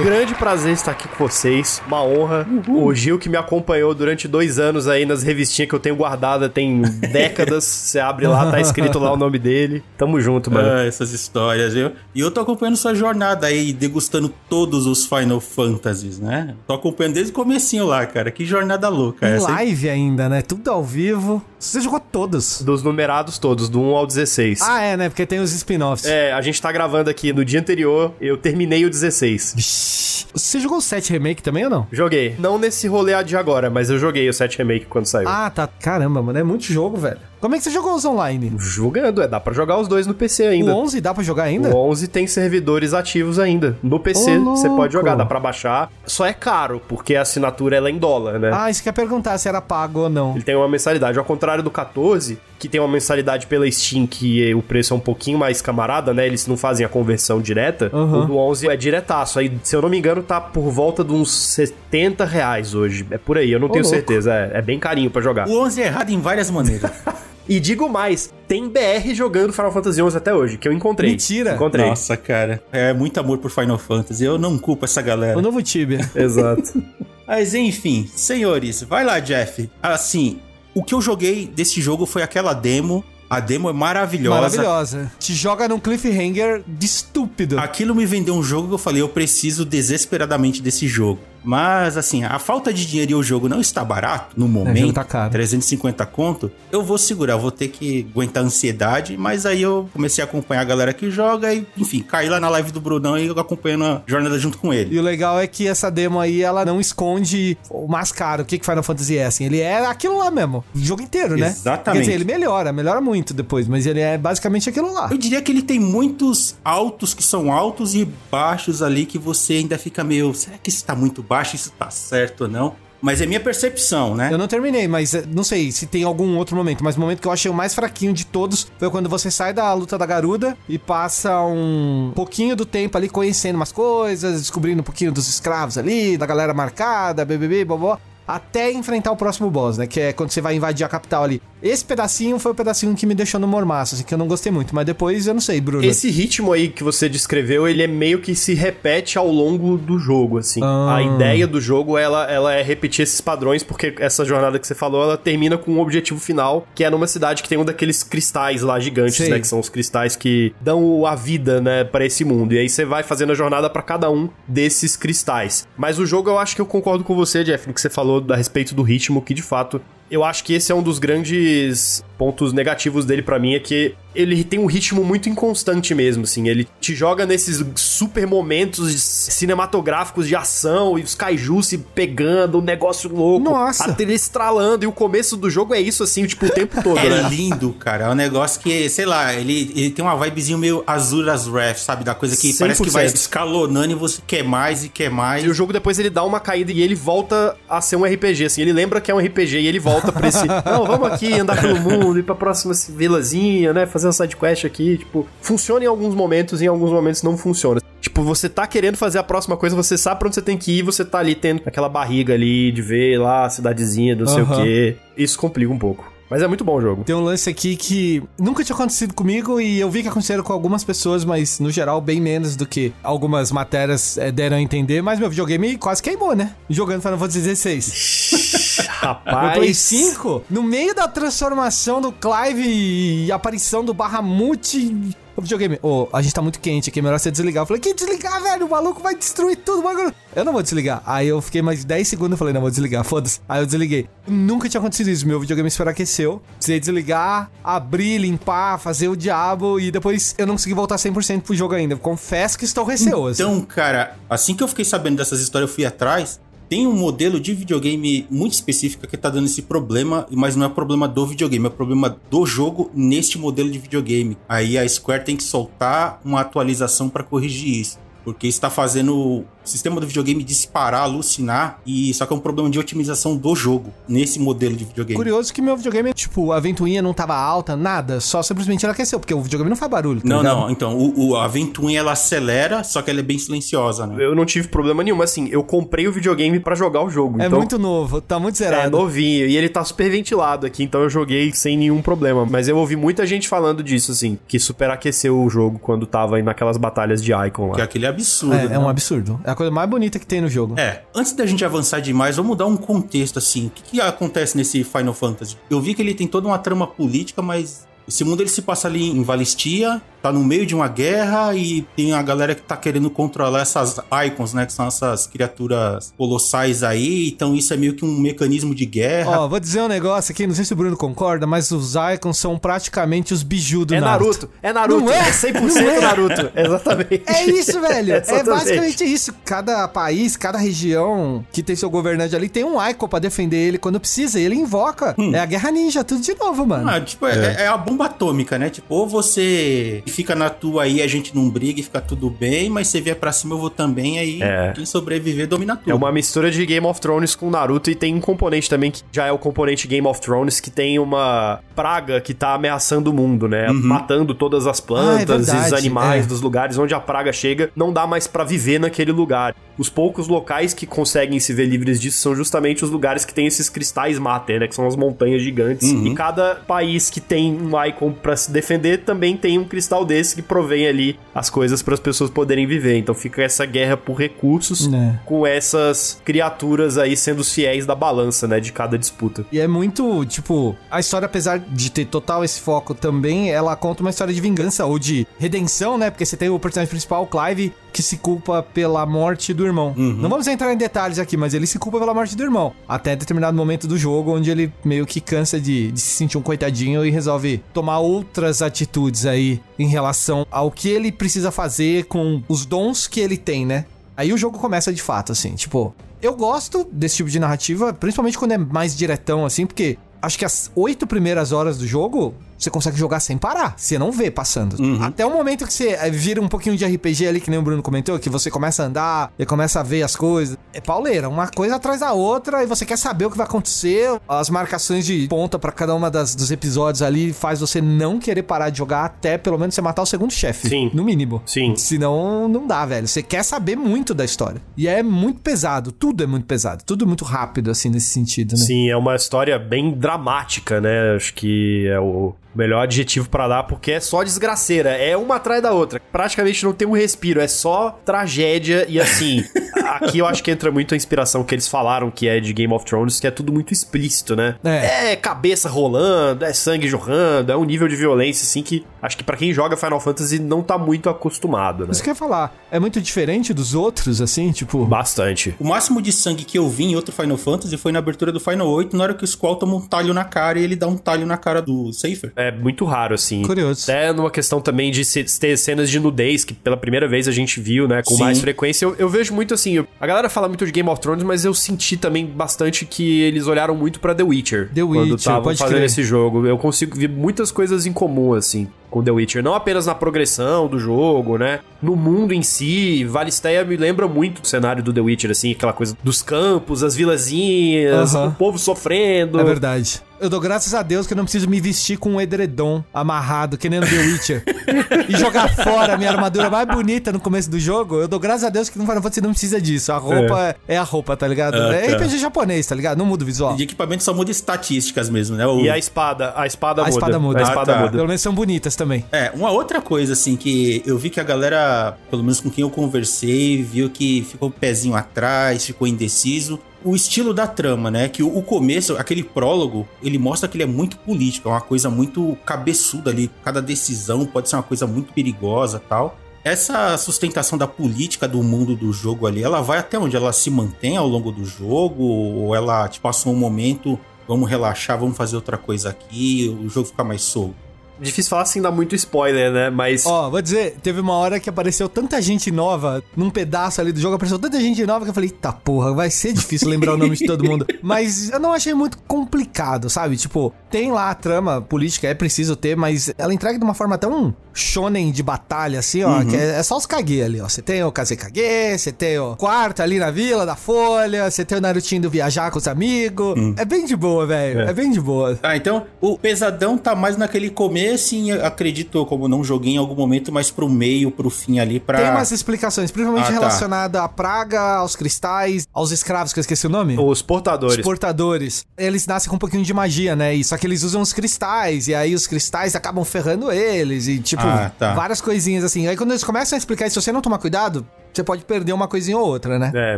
Grande prazer estar aqui com vocês, uma honra. Uhul. O Gil que me acompanhou durante dois anos aí nas revistinhas que eu tenho guardada tem décadas. Você abre lá, tá escrito lá o nome dele. Tamo junto, mano. Ah, essas histórias, viu? E eu tô acompanhando sua jornada aí, degustando todos os Final Fantasies, né? Tô acompanhando desde o comecinho lá, cara. Que jornada louca em essa. live ainda, né? Tudo ao vivo. Você jogou todos? Dos numerados todos, do 1 ao 16. Ah, é, né? Porque tem os spin-offs. É, a gente tá gravando aqui no dia anterior, eu terminei o 16. Você jogou o 7 Remake também ou não? Joguei. Não nesse rolê de agora, mas eu joguei o 7 Remake quando saiu. Ah, tá. Caramba, mano, é muito jogo, velho. Como é que você jogou os online? Jogando, é, dá pra jogar os dois no PC ainda. O 11 dá pra jogar ainda? O 11 tem servidores ativos ainda. No PC você pode jogar, dá pra baixar. Só é caro, porque a assinatura ela é em dólar, né? Ah, isso quer perguntar se era pago ou não. Ele tem uma mensalidade. Ao contrário do 14, que tem uma mensalidade pela Steam que o preço é um pouquinho mais camarada, né? Eles não fazem a conversão direta. Uhum. O do 11 é diretaço. Aí, se eu não me engano, tá por volta de uns 70 reais hoje. É por aí, eu não tenho louco. certeza. É, é bem carinho para jogar. O 11 é errado em várias maneiras. E digo mais, tem BR jogando Final Fantasy XI até hoje, que eu encontrei. Mentira! Encontrei. Nossa, cara. É muito amor por Final Fantasy. Eu não culpo essa galera. O novo Tibia. Exato. Mas enfim, senhores, vai lá, Jeff. Assim, o que eu joguei desse jogo foi aquela demo a demo é maravilhosa. Maravilhosa. Te joga num cliffhanger de estúpido. Aquilo me vendeu um jogo que eu falei, eu preciso desesperadamente desse jogo. Mas, assim, a falta de dinheiro e o jogo não está barato no momento. É, tá caro. 350 conto. Eu vou segurar, eu vou ter que aguentar a ansiedade. Mas aí eu comecei a acompanhar a galera que joga e, enfim, caí lá na live do Brunão e eu acompanhando a jornada junto com ele. E o legal é que essa demo aí, ela não esconde o mais caro. O que que Final Fantasy é, assim? Ele é aquilo lá mesmo. O jogo inteiro, né? Exatamente. Quer dizer, ele melhora, melhora muito depois. Mas ele é basicamente aquilo lá. Eu diria que ele tem muitos altos que são altos e baixos ali que você ainda fica meio... Será que isso tá muito baixo? Acho isso tá certo ou não. Mas é minha percepção, né? Eu não terminei, mas eh, não sei se tem algum outro momento. Mas o momento que eu achei o mais fraquinho de todos foi quando você sai da luta da garuda e passa um pouquinho do tempo ali conhecendo umas coisas, descobrindo um pouquinho dos escravos ali, da galera marcada, bbb, bobó até enfrentar o próximo boss, né? Que é quando você vai invadir a capital ali. Esse pedacinho foi o pedacinho que me deixou no mormaço, assim, que eu não gostei muito. Mas depois eu não sei, Bruno. Esse ritmo aí que você descreveu, ele é meio que se repete ao longo do jogo, assim. Ah. A ideia do jogo, ela, ela é repetir esses padrões, porque essa jornada que você falou, ela termina com um objetivo final, que é numa cidade que tem um daqueles cristais lá gigantes, sei. né? Que são os cristais que dão a vida, né, para esse mundo. E aí você vai fazendo a jornada para cada um desses cristais. Mas o jogo, eu acho que eu concordo com você, Jeff, no que você falou falou a respeito do ritmo, que de fato eu acho que esse é um dos grandes pontos negativos dele para mim é que ele tem um ritmo muito inconstante mesmo, assim. Ele te joga nesses super momentos cinematográficos de ação e os kaijus se pegando, um negócio louco. Nossa! A trilha estralando. E o começo do jogo é isso, assim, tipo, o tempo todo, é né? É lindo, cara. É um negócio que, sei lá, ele, ele tem uma vibezinho meio Azuras Wrath, sabe? Da coisa que 100%. parece que vai escalonando e você quer mais e quer mais. E o jogo depois ele dá uma caída e ele volta a ser um RPG, assim. Ele lembra que é um RPG e ele volta pra esse... Não, vamos aqui andar pelo mundo, ir pra próxima vilazinha, né? Fazer uma sidequest aqui, tipo, funciona em alguns momentos e em alguns momentos não funciona. Tipo, você tá querendo fazer a próxima coisa, você sabe pra onde você tem que ir, você tá ali tendo aquela barriga ali de ver lá a cidadezinha, não uhum. sei o quê. Isso complica um pouco. Mas é muito bom o jogo. Tem um lance aqui que nunca tinha acontecido comigo e eu vi que aconteceram com algumas pessoas, mas no geral bem menos do que algumas matérias é, deram a entender. Mas meu videogame quase queimou, né? Jogando Final Fantasy XVI. Rapaz. No Play 5, no meio da transformação do Clive e aparição do Bahamut, o videogame, ô, oh, a gente tá muito quente aqui, é melhor você desligar. Eu falei, que desligar, velho? O maluco vai destruir tudo, bagulho. Eu não vou desligar. Aí eu fiquei mais 10 segundos e falei, não, vou desligar, foda-se. Aí eu desliguei. Nunca tinha acontecido isso. Meu videogame enfraqueceu. Precisei desligar, abrir, limpar, fazer o diabo e depois eu não consegui voltar 100% pro jogo ainda. Confesso que estou receoso. Então, cara, assim que eu fiquei sabendo dessas histórias, eu fui atrás tem um modelo de videogame muito específico que tá dando esse problema, mas não é problema do videogame, é problema do jogo neste modelo de videogame. Aí a Square tem que soltar uma atualização para corrigir isso. Porque está fazendo sistema do videogame disparar, alucinar, e só que é um problema de otimização do jogo, nesse modelo de videogame. Curioso que meu videogame, tipo, a ventoinha não tava alta, nada, só simplesmente ela aqueceu, porque o videogame não faz barulho. Tá não, ligado? não, então, o, o, a ventoinha ela acelera, só que ela é bem silenciosa, né? Eu não tive problema nenhum, assim, eu comprei o videogame para jogar o jogo. É então... muito novo, tá muito zerado. É novinho, e ele tá super ventilado aqui, então eu joguei sem nenhum problema. Mas eu ouvi muita gente falando disso, assim, que superaqueceu o jogo quando tava aí naquelas batalhas de Icon lá. Que aquele é absurdo. É, né? é um absurdo. É a coisa mais bonita que tem no jogo. É. Antes da gente avançar demais, vamos dar um contexto assim. O que, que acontece nesse Final Fantasy? Eu vi que ele tem toda uma trama política, mas esse mundo ele se passa ali em Valistia, tá no meio de uma guerra e tem a galera que tá querendo controlar essas icons, né? Que são essas criaturas colossais aí. Então isso é meio que um mecanismo de guerra. Ó, vou dizer um negócio aqui, não sei se o Bruno concorda, mas os icons são praticamente os biju do é Naruto. Naruto. É Naruto, não é? é 100% é? Naruto. Exatamente. É isso, velho. é basicamente isso. Cada país, cada região que tem seu governante ali tem um icon pra defender ele quando precisa. E ele invoca. Hum. É a guerra ninja, tudo de novo, mano. Ah, tipo, é. É, é a bomba atômica, né? Tipo, ou você fica na tua aí, a gente não briga e fica tudo bem, mas você vier pra cima, eu vou também, aí é. quem sobreviver domina tudo. É uma mistura de Game of Thrones com Naruto e tem um componente também que já é o componente Game of Thrones, que tem uma praga que tá ameaçando o mundo, né? Uhum. Matando todas as plantas ah, é e os animais é. dos lugares onde a praga chega, não dá mais para viver naquele lugar. Os poucos locais que conseguem se ver livres disso são justamente os lugares que tem esses cristais mater, né? Que são as montanhas gigantes. Uhum. E cada país que tem um icon para se defender também tem um cristal desse que provém ali as coisas para as pessoas poderem viver. Então fica essa guerra por recursos é. com essas criaturas aí sendo os fiéis da balança, né, de cada disputa. E é muito, tipo, a história apesar de ter total esse foco também, ela conta uma história de vingança ou de redenção, né? Porque você tem o personagem principal, o Clive, que se culpa pela morte do irmão. Uhum. Não vamos entrar em detalhes aqui, mas ele se culpa pela morte do irmão. Até determinado momento do jogo, onde ele meio que cansa de, de se sentir um coitadinho e resolve tomar outras atitudes aí em relação ao que ele precisa fazer com os dons que ele tem, né? Aí o jogo começa de fato, assim, tipo. Eu gosto desse tipo de narrativa, principalmente quando é mais diretão, assim, porque acho que as oito primeiras horas do jogo você consegue jogar sem parar. Você não vê passando. Uhum. Até o momento que você eh, vira um pouquinho de RPG ali, que nem o Bruno comentou, que você começa a andar e começa a ver as coisas. É pauleira, uma coisa atrás da outra e você quer saber o que vai acontecer. As marcações de ponta para cada uma das, dos episódios ali faz você não querer parar de jogar até pelo menos você matar o segundo chefe. Sim. No mínimo. Sim. Senão não dá, velho. Você quer saber muito da história. E é muito pesado. Tudo é muito pesado. Tudo muito rápido, assim, nesse sentido, né? Sim, é uma história bem dramática, né? Acho que é o melhor adjetivo para dar, porque é só desgraceira. É uma atrás da outra. Praticamente não tem um respiro, é só tragédia. E assim, aqui eu acho que entra muito a inspiração que eles falaram que é de Game of Thrones, que é tudo muito explícito, né? É. É cabeça rolando, é sangue jorrando, é um nível de violência, assim, que acho que pra quem joga Final Fantasy não tá muito acostumado, né? Isso que eu ia falar. É muito diferente dos outros, assim, tipo. Bastante. O máximo de sangue que eu vi em outro Final Fantasy foi na abertura do Final 8, na hora que o Squall toma um talho na cara e ele dá um talho na cara do Safer. É muito raro, assim. Curioso. Até numa questão também de ter cenas de nudez, que pela primeira vez a gente viu, né, com Sim. mais frequência. Eu, eu vejo muito assim, eu- a galera fala muito de Game of Thrones, mas eu senti também bastante que eles olharam muito pra The Witcher. The quando Witcher, estavam pode fazendo crer. esse jogo. Eu consigo ver muitas coisas em comum, assim. Com The Witcher, não apenas na progressão do jogo, né? No mundo em si, Valisteia me lembra muito do cenário do The Witcher, assim, aquela coisa dos campos, as vilazinhas, o povo sofrendo. É verdade. Eu dou graças a Deus que eu não preciso me vestir com um edredom amarrado, que nem no The Witcher. e jogar fora a minha armadura mais bonita no começo do jogo. Eu dou graças a Deus que no Final Fantasy não precisa disso. A roupa é, a roupa, tá ligado? Ah, é tá. RPG japonês, tá ligado? Não muda o visual. De equipamento só muda estatísticas mesmo, né? O- E a espada, a espada A muda. espada muda. A espada Ah, tá. muda. Pelo menos são bonitas também. É, uma outra coisa, assim, que eu vi que a galera, pelo menos com quem eu conversei, viu que ficou pezinho atrás, ficou indeciso. O estilo da trama, né? Que o, o começo, aquele prólogo, ele mostra que ele é muito político, é uma coisa muito cabeçuda ali. Cada decisão pode ser uma coisa muito perigosa tal. Essa sustentação da política do mundo do jogo ali, ela vai até onde? Ela se mantém ao longo do jogo? Ou ela, tipo, passou um momento, vamos relaxar, vamos fazer outra coisa aqui, o jogo fica mais solto? Difícil falar sem dar muito spoiler, né? Mas. Ó, vou dizer, teve uma hora que apareceu tanta gente nova num pedaço ali do jogo, apareceu tanta gente nova que eu falei, tá porra, vai ser difícil lembrar o nome de todo mundo. Mas eu não achei muito complicado, sabe? Tipo, tem lá a trama política, é preciso ter, mas ela entrega de uma forma tão shonen de batalha, assim, ó, que é, é só os kage ali, ó. Você tem o Kazekage, você tem o quarto ali na vila da Folha, você tem o Narutinho do viajar com os amigos. É bem de boa, velho. É. bem de boa. Ah, então o pesadão tá mais naquele começo e acredito, como não joguei em algum momento, mas pro meio, pro fim ali, pra... Tem umas explicações, principalmente Ah, tá. relacionada à praga, aos cristais, aos escravos, que eu esqueci o nome. Os portadores. Os portadores. Eles nascem com um pouquinho de magia, né? E só que eles usam os cristais. E aí os cristais acabam ferrando eles. E, tipo, Ah, tá. várias coisinhas assim. Aí quando eles começam a explicar isso, se você não tomar cuidado, você pode perder uma coisinha ou outra, né? É.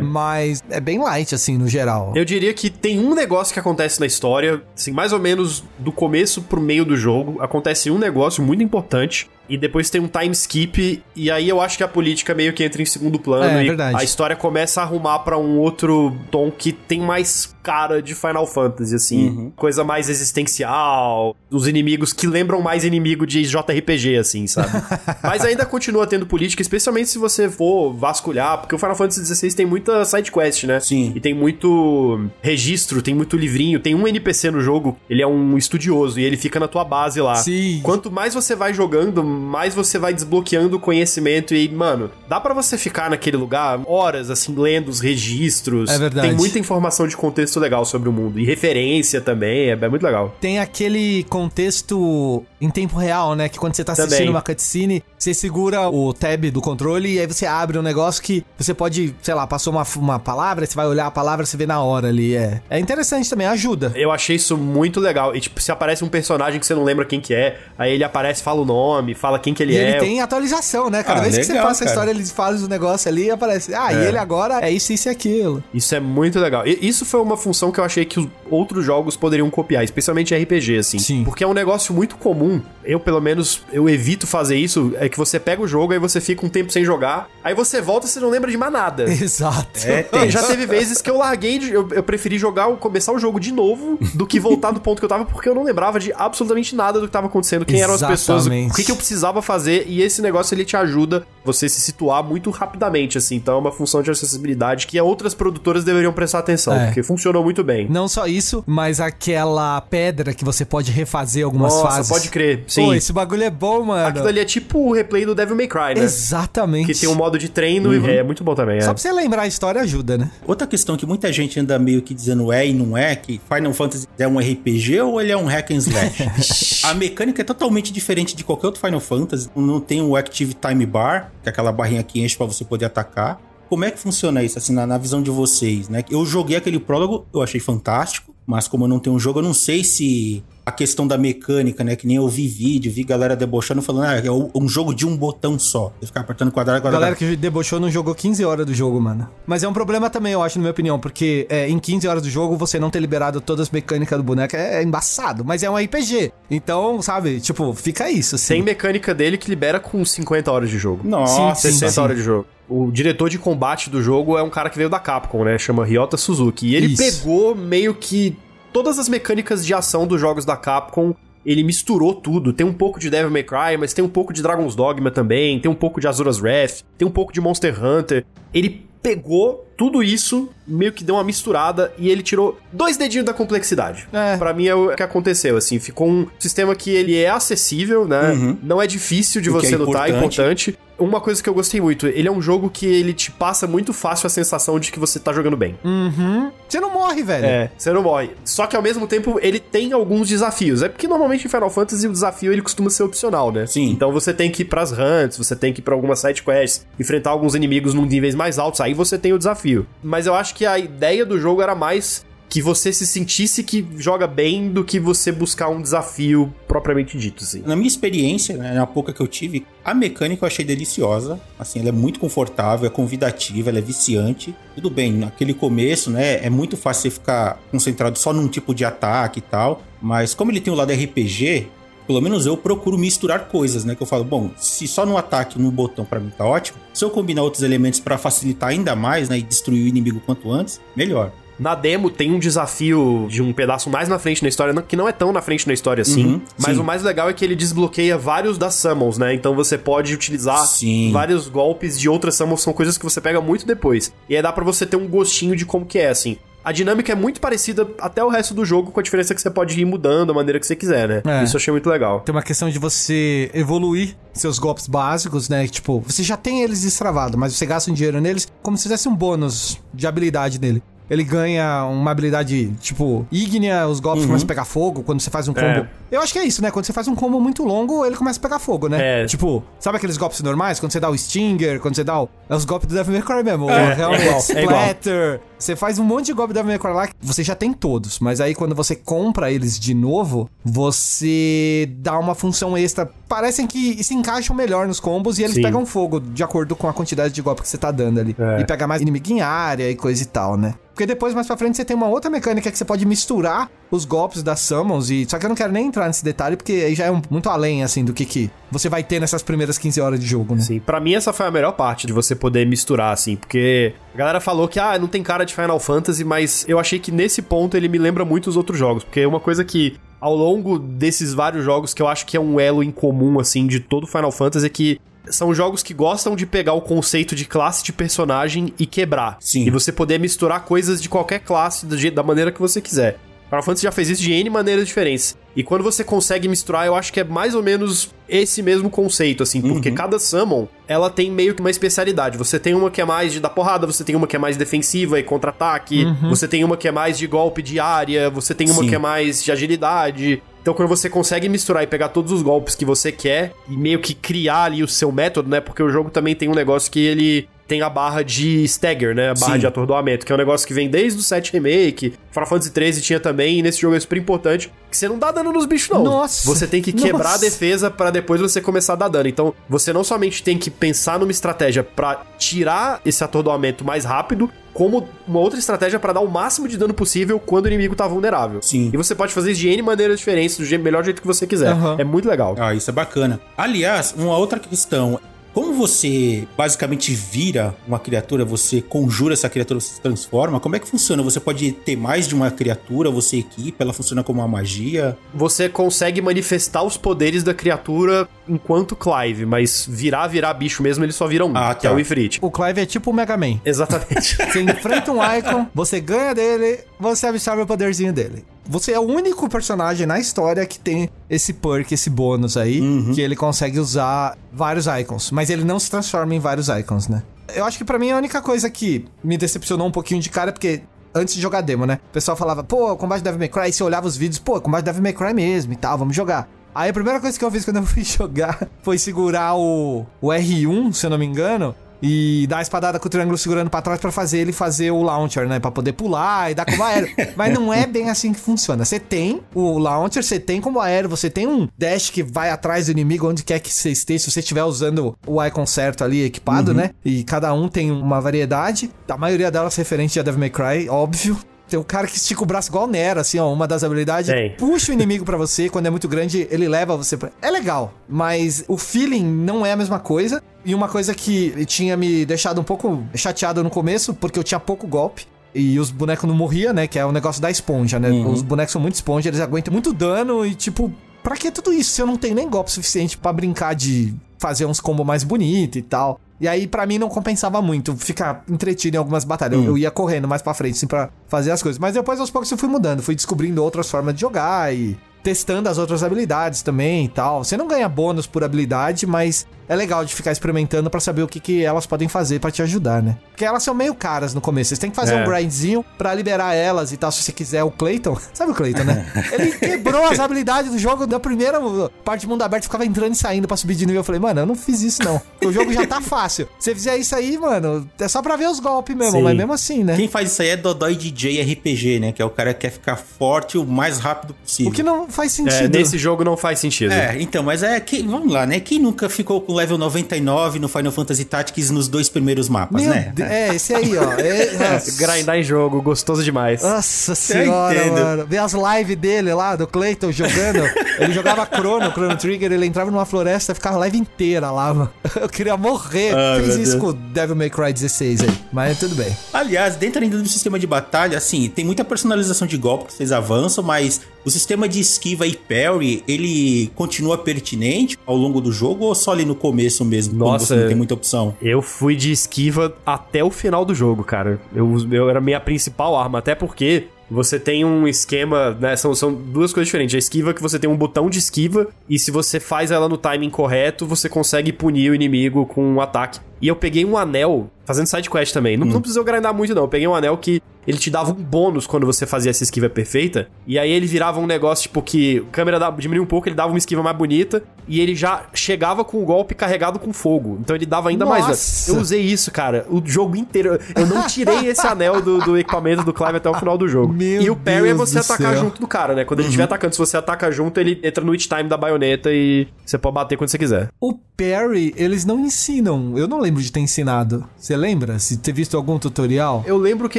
Mas é bem light, assim, no geral. Eu diria que tem um negócio que acontece na história, assim, mais ou menos do começo pro meio do jogo, acontece um negócio muito importante. E depois tem um time skip, e aí eu acho que a política meio que entra em segundo plano. É, e verdade. a história começa a arrumar pra um outro tom que tem mais cara de Final Fantasy, assim. Uhum. Coisa mais existencial. Os inimigos que lembram mais inimigo de JRPG, assim, sabe? Mas ainda continua tendo política, especialmente se você for vasculhar, porque o Final Fantasy XVI tem muita side quest, né? Sim. E tem muito registro, tem muito livrinho, tem um NPC no jogo, ele é um estudioso e ele fica na tua base lá. Sim. Quanto mais você vai jogando, mais você vai desbloqueando o conhecimento e, mano, dá pra você ficar naquele lugar horas, assim, lendo os registros. É verdade. Tem muita informação de contexto legal sobre o mundo. E referência também, é, é muito legal. Tem aquele contexto em tempo real, né? Que quando você tá assistindo Também. uma cutscene, você segura o tab do controle e aí você abre um negócio que você pode, sei lá, passou uma, uma palavra, você vai olhar a palavra, você vê na hora ali. É, é interessante também, ajuda. Eu achei isso muito legal. E, tipo, se aparece um personagem que você não lembra quem que é, aí ele aparece, fala o nome, fala quem que ele E é. ele tem atualização, né? Cada Ah, vez que você legal, passa a cara. história, eles fazem o negócio ali e aparece. Ah, e ele agora é isso, isso e aquilo. Isso é muito legal. E isso foi uma função que eu achei que os outros jogos poderiam copiar, especialmente RPG, assim. Sim. Porque é um negócio muito comum. Eu, pelo menos, eu evito fazer isso. É que você pega o jogo, aí você fica um tempo sem jogar, aí você volta e você não lembra de mais nada. Exato. É, tem. Já teve vezes que eu larguei, de, eu, eu preferi jogar, começar o jogo de novo, do que voltar do ponto que eu tava, porque eu não lembrava de absolutamente nada do que tava acontecendo, quem eram as pessoas, o Exatamente. que, que eu precisava fazer, e esse negócio ele te ajuda você se situar muito rapidamente, assim. Então é uma função de acessibilidade que outras produtoras deveriam prestar atenção, É. porque funcionou muito bem. Não só isso, mas aquela pedra que você pode refazer algumas Nossa, fases. pode crer. Sim. Pô, esse bagulho é bom, mano. Aquilo ali é tipo o replay do Devil May Cry, né? Exatamente. Que tem um modo de treino e é muito bom também. Só É. pra você lembrar a história ajuda, né? Outra questão que muita gente anda meio que dizendo é e não é, que Final Fantasy é um RPG ou ele é um hack and slash? a mecânica é totalmente diferente de qualquer outro Final Fantasy. Não tem o Active Time Bar, que é aquela barrinha que enche pra você poder atacar. Como é que funciona isso, assim, na, na visão de vocês, né? Eu joguei aquele prólogo, eu achei fantástico, mas como eu não tenho um jogo, eu não sei se a questão da mecânica, né? Que nem eu vi vídeo, vi galera debochando, falando, ah, é um jogo de um botão só. Você ficar apertando quadrado, quadrado. Galera que debochou não jogou 15 horas do jogo, mano. Mas é um problema também, eu acho, na minha opinião, porque é, em 15 horas do jogo você não ter liberado todas as mecânicas do boneco é, é embaçado, mas é um RPG. Então, sabe, tipo, fica isso. Assim. Tem mecânica dele que libera com 50 horas de jogo. Nossa, sim, 60 sim. horas de jogo. O diretor de combate do jogo é um cara que veio da Capcom, né? Chama Ryota Suzuki. E ele Isso. pegou meio que todas as mecânicas de ação dos jogos da Capcom ele misturou tudo. Tem um pouco de Devil May Cry, mas tem um pouco de Dragon's Dogma também, tem um pouco de Azura's Wrath, tem um pouco de Monster Hunter. Ele pegou tudo isso, meio que deu uma misturada e ele tirou dois dedinhos da complexidade. É. Para mim é o que aconteceu, assim, ficou um sistema que ele é acessível, né? Uhum. Não é difícil de o você é lutar, é importante uma coisa que eu gostei muito, ele é um jogo que ele te passa muito fácil a sensação de que você tá jogando bem. Uhum. Você não morre, velho. É, você não morre. Só que ao mesmo tempo ele tem alguns desafios. É porque normalmente em Final Fantasy o desafio ele costuma ser opcional, né? Sim. Então você tem que ir pras hunts, você tem que ir pra algumas side quests, enfrentar alguns inimigos num níveis mais altos, aí você tem o desafio. Mas eu acho que a ideia do jogo era mais que você se sentisse que joga bem do que você buscar um desafio propriamente dito, assim. Na minha experiência, né, na pouca que eu tive, a mecânica eu achei deliciosa. Assim, ela é muito confortável, é convidativa, ela é viciante. Tudo bem, naquele começo, né, é muito fácil você ficar concentrado só num tipo de ataque e tal. Mas como ele tem o lado RPG, pelo menos eu procuro misturar coisas, né? Que eu falo, bom, se só no ataque, no botão para mim tá ótimo, se eu combinar outros elementos para facilitar ainda mais, né, e destruir o inimigo quanto antes, melhor. Na demo tem um desafio de um pedaço mais na frente na história, que não é tão na frente na história assim. Uhum, mas sim. o mais legal é que ele desbloqueia vários das summons, né? Então você pode utilizar sim. vários golpes de outras summons, são coisas que você pega muito depois. E aí dá para você ter um gostinho de como que é, assim. A dinâmica é muito parecida até o resto do jogo, com a diferença que você pode ir mudando a maneira que você quiser, né? É. Isso eu achei muito legal. Tem uma questão de você evoluir seus golpes básicos, né? Tipo, você já tem eles destravados, mas você gasta um dinheiro neles como se fizesse um bônus de habilidade nele ele ganha uma habilidade, tipo, ígnea, os golpes uhum. começam a pegar fogo quando você faz um combo. É. Eu acho que é isso, né? Quando você faz um combo muito longo, ele começa a pegar fogo, né? É. Tipo, sabe aqueles golpes normais? Quando você dá o Stinger, quando você dá o... É os golpes do Devil May Cry mesmo. É, realmente, é igual, Splatter. É você faz um monte de golpe Devil May Cry lá, você já tem todos. Mas aí quando você compra eles de novo, você dá uma função extra. Parecem que se encaixam melhor nos combos e eles Sim. pegam fogo de acordo com a quantidade de golpe que você tá dando ali. É. E pega mais inimigo em área e coisa e tal, né? Porque depois, mais pra frente, você tem uma outra mecânica que você pode misturar os golpes das summons. E... Só que eu não quero nem entrar nesse detalhe, porque aí já é um, muito além, assim, do que, que você vai ter nessas primeiras 15 horas de jogo, né? Sim, pra mim essa foi a melhor parte de você poder misturar, assim, porque a galera falou que, ah, não tem cara de Final Fantasy, mas eu achei que nesse ponto ele me lembra muito os outros jogos, porque é uma coisa que ao longo desses vários jogos que eu acho que é um elo em comum, assim, de todo Final Fantasy é que são jogos que gostam de pegar o conceito de classe de personagem e quebrar. Sim. E você poder misturar coisas de qualquer classe do jeito, da maneira que você quiser. Final Fantasy já fez isso de N maneiras diferentes. E quando você consegue misturar, eu acho que é mais ou menos esse mesmo conceito, assim, porque uhum. cada summon, ela tem meio que uma especialidade. Você tem uma que é mais de dar porrada, você tem uma que é mais defensiva e contra-ataque, uhum. você tem uma que é mais de golpe de área, você tem uma Sim. que é mais de agilidade. Então, quando você consegue misturar e pegar todos os golpes que você quer e meio que criar ali o seu método, né? Porque o jogo também tem um negócio que ele tem a barra de stagger, né? A barra Sim. de atordoamento, que é um negócio que vem desde o 7 Remake. Final Fantasy 13 tinha também, e nesse jogo é super importante, que você não dá dano nos bichos, não. Nossa! Você tem que quebrar Nossa. a defesa para depois você começar a dar dano. Então, você não somente tem que pensar numa estratégia para tirar esse atordoamento mais rápido, como uma outra estratégia para dar o máximo de dano possível quando o inimigo tá vulnerável. Sim. E você pode fazer isso de N maneiras diferentes, do melhor jeito que você quiser. Uhum. É muito legal. Ah, isso é bacana. Aliás, uma outra questão. Como você basicamente vira uma criatura, você conjura essa criatura, você se transforma, como é que funciona? Você pode ter mais de uma criatura, você equipa, ela funciona como uma magia? Você consegue manifestar os poderes da criatura enquanto Clive, mas virar, virar bicho mesmo, ele só vira um, ah, que é tá. o Ifrit. O Clive é tipo o Mega Man. Exatamente. você enfrenta um Icon, você ganha dele, você absorve o poderzinho dele. Você é o único personagem na história que tem esse perk, esse bônus aí, uhum. que ele consegue usar vários icons, mas ele não se transforma em vários icons, né? Eu acho que para mim a única coisa que me decepcionou um pouquinho de cara é porque antes de jogar demo, né? O pessoal falava, pô, combate Devil May Cry, e você olhava os vídeos, pô, combate Devil May Cry mesmo e tal, vamos jogar. Aí a primeira coisa que eu fiz quando eu fui jogar foi segurar o, o R1, se eu não me engano, e dá a espadada com o triângulo segurando pra trás pra fazer ele fazer o launcher, né? Pra poder pular e dar como aéreo. Mas não é bem assim que funciona. Você tem o launcher, você tem como aéreo, você tem um dash que vai atrás do inimigo onde quer que você esteja, se você estiver usando o icon certo ali equipado, né? E cada um tem uma variedade. A maioria delas referente a Devil May Cry, óbvio. Tem um cara que estica o braço igual Nero, assim, ó, uma das habilidades. Puxa o inimigo pra você, quando é muito grande, ele leva você pra... É legal, mas o feeling não é a mesma coisa. E uma coisa que tinha me deixado um pouco chateado no começo, porque eu tinha pouco golpe. E os bonecos não morriam, né? Que é o negócio da esponja, né? Os bonecos são muito esponja, eles aguentam muito dano e, tipo, pra que tudo isso se eu não tenho nem golpe suficiente pra brincar de fazer uns combos mais bonitos e tal? E aí, pra mim, não compensava muito ficar entretido em algumas batalhas. Eu- Eu, ia correndo mais pra frente, assim, pra fazer as coisas. Mas depois, aos poucos, eu fui mudando. Fui descobrindo outras formas de jogar e testando as outras habilidades também e tal. Você não ganha bônus por habilidade, mas é legal de ficar experimentando pra saber o que, que elas podem fazer pra te ajudar, né? Porque elas são meio caras no começo. Vocês têm que fazer É. um grindzinho pra liberar elas e tal. Se você quiser o Clayton, sabe o Clayton, né? Ele quebrou as habilidades do jogo da primeira parte de mundo aberto, ficava entrando e saindo pra subir de nível. Eu falei, mano, eu não fiz isso não. O jogo já tá fácil. Se você fizer isso aí, mano, é só pra ver os golpes mesmo, Sim. mas mesmo assim, né? Quem faz isso aí é Dodói DJ RPG, né? Que é o cara que quer ficar forte o mais rápido possível. O que não faz sentido. É, nesse jogo não faz sentido. É, então, mas é que, vamos lá, né? Quem nunca ficou com level 99 no Final Fantasy Tactics nos dois primeiros mapas, Meu né? Deus, é, esse aí, ó. É, nossa. Grindar em jogo, gostoso demais. Nossa senhora, entendo. mano. Ver as lives dele lá, do Clayton jogando. ele jogava Chrono, Chrono Trigger, ele entrava numa floresta e ficava a live inteira lá, mano. Eu queria morrer. Ah, Fiz isso Deus. com o Devil May Cry 16 aí. Mas tudo bem. Aliás, dentro ainda do sistema de batalha, assim, tem muita personalização de golpe que vocês avançam, mas o sistema de esquiva e parry, ele continua pertinente ao longo do jogo ou só ali no começo mesmo, quando Nossa, você não tem muita opção? Eu fui de esquiva até o final do jogo, cara. Eu, eu era a minha principal arma, até porque você tem um esquema, né? São, são duas coisas diferentes. A esquiva que você tem um botão de esquiva, e se você faz ela no timing correto, você consegue punir o inimigo com um ataque. E eu peguei um anel, fazendo side quest também. Não, não precisou grindar muito, não. Eu peguei um anel que ele te dava um bônus quando você fazia essa esquiva perfeita. E aí ele virava um negócio, tipo, que a câmera dava, diminuía um pouco, ele dava uma esquiva mais bonita. E ele já chegava com o golpe carregado com fogo. Então ele dava ainda mais dano. Nossa! Eu usei isso, cara, o jogo inteiro. Eu não tirei esse anel do, do equipamento do Clive até o final do jogo. Meu e o parry é Deus você do atacar céu. junto do cara, né? Quando ele estiver atacando, se você ataca junto, ele entra no hit time da baioneta e você pode bater quando você quiser. O parry, eles não ensinam. Eu não lembro de ter ensinado. Você lembra? Se ter visto algum tutorial? Eu lembro que